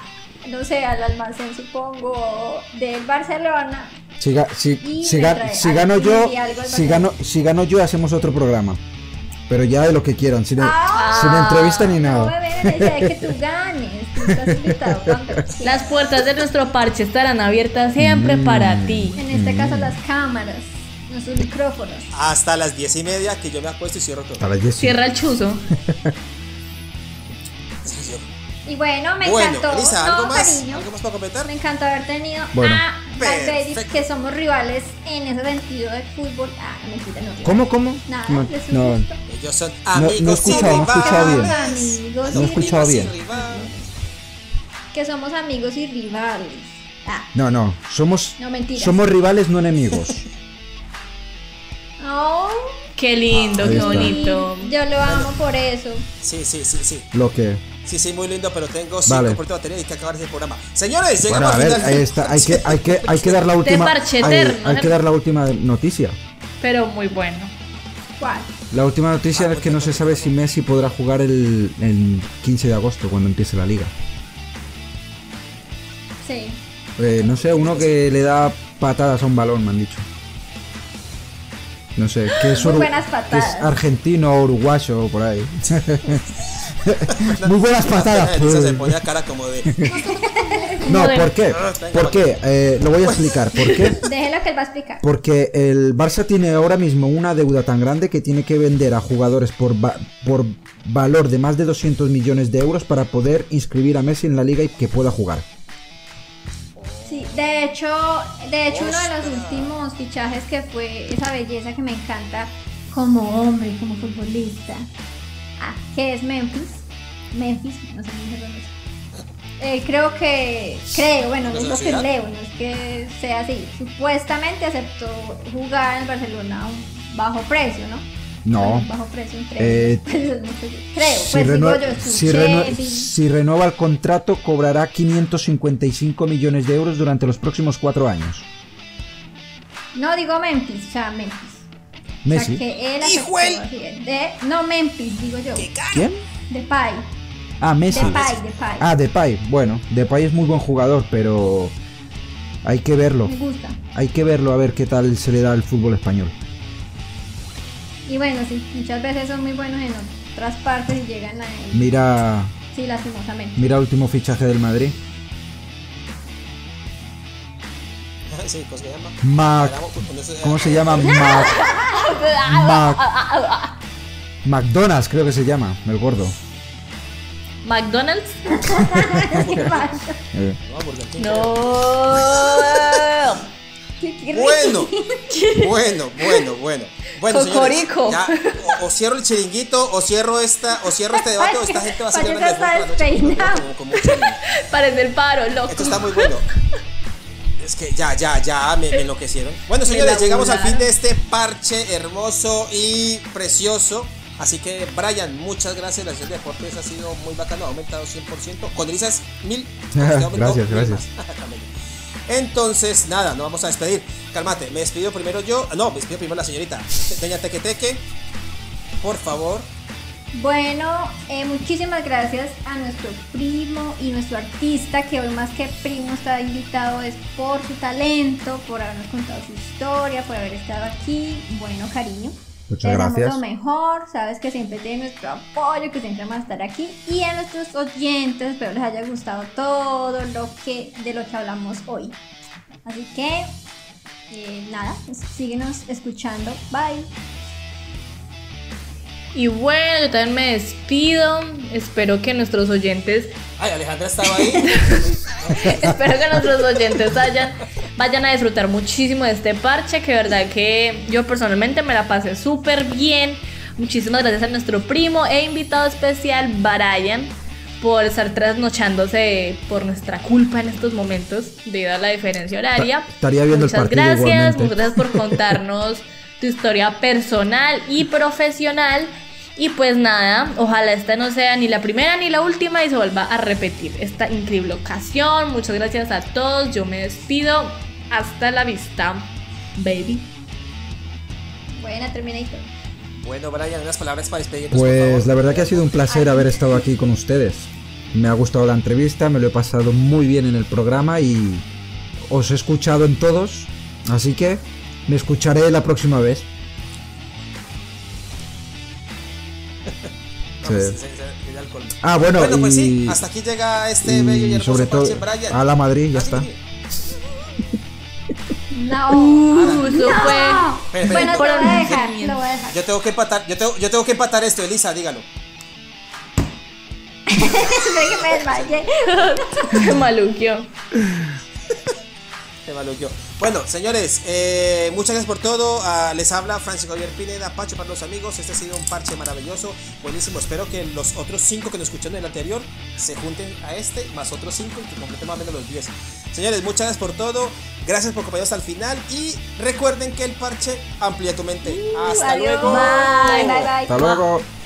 no sé, al almacén, supongo, del Barcelona.
Si, ga- si, ga- gano yo, si gano, si gano yo, hacemos otro programa. Pero ya de lo que quieran, sin,
Ah,
sin entrevista ni
No,
nada.
bebé, la idea es que tú ganes. Tú estás invitado cuando quieras.
Las puertas de nuestro parche estarán abiertas siempre para ti.
En este caso, las cámaras, nuestros micrófonos.
Hasta las diez y media que yo me acuesto y cierro todo.
A las 10.
Cierra el chuzo.
Y bueno, me
Bueno,
encantó.
Elisa,
no,
¿algo más?
cariño.
¿Algo más para comentar?
Me encanta haber tenido
Bueno.
a
Perfecto.
que somos rivales en ese sentido de fútbol. Ah, no, mentira, no.
¿Cómo, cómo?
Nada,
No,
es un
no.
Ellos son
no
amigos
escuchado, no he escuchado bien.
Amigos
No he escuchado bien.
Que somos amigos y rivales. Ah,
No, no. Somos,
no, mentira.
somos rivales, no enemigos.
Oh,
Qué lindo, qué bonito.
yo lo amo por eso.
Sí, sí, sí, sí.
Lo que.
Sí, sí, muy lindo, pero tengo 5
Vale.
por de batería y hay que acabar ese programa. Señores,
Bueno,
llegamos
a
al
ver,
final.
ahí está. Hay que, hay que, hay que dar la última. hay, hay que dar la última noticia.
Pero muy bueno.
¿Cuál?
La última noticia es que no se sabe si Messi podrá jugar el, el 15 de agosto cuando empiece la liga.
Sí.
Eh, no sé, uno que le da patadas a un balón, me han dicho. No sé, que es,
Muy
uru-
buenas
que
patadas.
es argentino o uruguayo o por ahí. Muy buenas patadas.
Se
pues.
ponía cara como de.
No, ¿por qué? ¿Por qué? Eh, lo voy a explicar. ¿Por qué?
Déjelo que él va a explicar.
Porque el Barça tiene ahora mismo una deuda tan grande que tiene que vender a jugadores por, va- por valor de más de 200 millones de euros para poder inscribir a Messi en la liga y que pueda jugar.
De hecho, de hecho uno de los últimos fichajes que fue esa belleza que me encanta como hombre, como futbolista, ah, que es Memphis. Memphis, no sé es. Eh, creo que, creo, bueno,
¿No
es lo que leo, no es que sea así. Supuestamente aceptó jugar en el Barcelona a un bajo precio, ¿no?
No.
Bajo precio, creo.
Eh,
Pues, creo,
Si,
pues
renue-
digo yo,
si renueva el contrato, cobrará 555 millones de euros durante los próximos cuatro años.
No digo Memphis, o sea, Memphis. O
Messi.
es. de, no Memphis, digo yo.
¿Quién?
De Pai.
Ah, Messi.
Depay, Depay.
Ah, Depay. Bueno, Depay es muy buen jugador, pero hay que verlo.
Me gusta.
Hay que verlo a ver qué tal se le da al fútbol español.
Y bueno, sí, muchas veces son muy buenos en otras partes y llegan a él.
Mira,
Sí, lastimosamente.
mira el último fichaje del Madrid.
Sí, ¿cómo se llama?
Mac, ¿Cómo se llama? Mac, Mac, McDonald's creo que se llama, el gordo.
McDonald's.
Eh,
No, Bueno, bueno, bueno, bueno. Bueno, señores, ya, o, o cierro el chiringuito, o cierro esta, o cierro este debate, o esta gente va a niño.
Parece el paro, loco.
Esto está muy bueno. Es que ya, ya, ya me, me enloquecieron. Bueno, señores, llegamos al fin de este parche hermoso y precioso. Así que, Brian, muchas gracias. La sesión de deportes ha sido muy bacano, ha aumentado 100%. Con Elisa es mil. Aumentó
Gracias,
mil
gracias.
Entonces, nada, nos vamos a despedir. Cálmate, me despido primero yo. No, me despido primero la señorita. Doña Tequeteque, por favor.
Bueno, eh, muchísimas gracias a nuestro primo y nuestro artista que hoy más que primo está invitado es por su talento, por habernos contado su historia, por haber estado aquí. Bueno, cariño.
Muchas gracias.
lo mejor, sabes que siempre tienes nuestro apoyo, que siempre vamos a estar aquí. Y a nuestros oyentes, espero les haya gustado todo lo que de lo que hablamos hoy. Así que, eh, nada, pues, síguenos escuchando. Bye.
Y bueno, yo también me despido. Espero que nuestros oyentes,
Ay, Alejandra estaba ahí.
espero que nuestros oyentes vayan, vayan a disfrutar muchísimo de este parche, que verdad que yo personalmente me la pasé súper bien. Muchísimas gracias a nuestro primo e invitado especial, Brian, por estar trasnochándose por nuestra culpa en estos momentos, debido a la diferencia horaria.
Ta- estaría viendo el
muchas
partido
gracias,
igualmente.
muchas gracias por contarnos tu historia personal y profesional. Y pues nada, ojalá esta no sea ni la primera ni la última y se vuelva a repetir esta increíble ocasión. Muchas gracias a todos, yo me despido. Hasta la vista, baby.
Buena, Terminator.
Bueno, Brian, unas palabras para despedirnos. por
Pues
favor.
la verdad que ha sido un placer haber estado aquí con ustedes. Me ha gustado la entrevista, me lo he pasado muy bien en el programa y os he escuchado en todos, así que me escucharé la próxima vez. Sí.
alcohol.
Ah, bueno,
Bueno, pues
y,
sí, hasta aquí llega este bello y
sobre todo
Brian.
a la Madrid, ya
Ah,
está.
No.
Uh, eso
no.
fue.
Bueno, te voy a dejar, lo voy a dejar.
Yo tengo que empatar, yo tengo, yo tengo que empatar esto, Elisa, dígalo.
Ve que me desmayé.
Qué maluquio.
Qué maluquio. Bueno, señores, eh, muchas gracias por todo. Ah, les habla Francisco Javier Pineda, Pacho para los amigos. Este ha sido un parche maravilloso, buenísimo. Espero que los otros cinco que nos escucharon en el anterior se junten a este, más otros cinco y que completen más o menos los 10. Señores, muchas gracias por todo. Gracias por acompañarnos hasta el final. Y recuerden que el parche amplía tu mente. Hasta
Adiós.
luego.
Bye, bye, bye.
Hasta luego.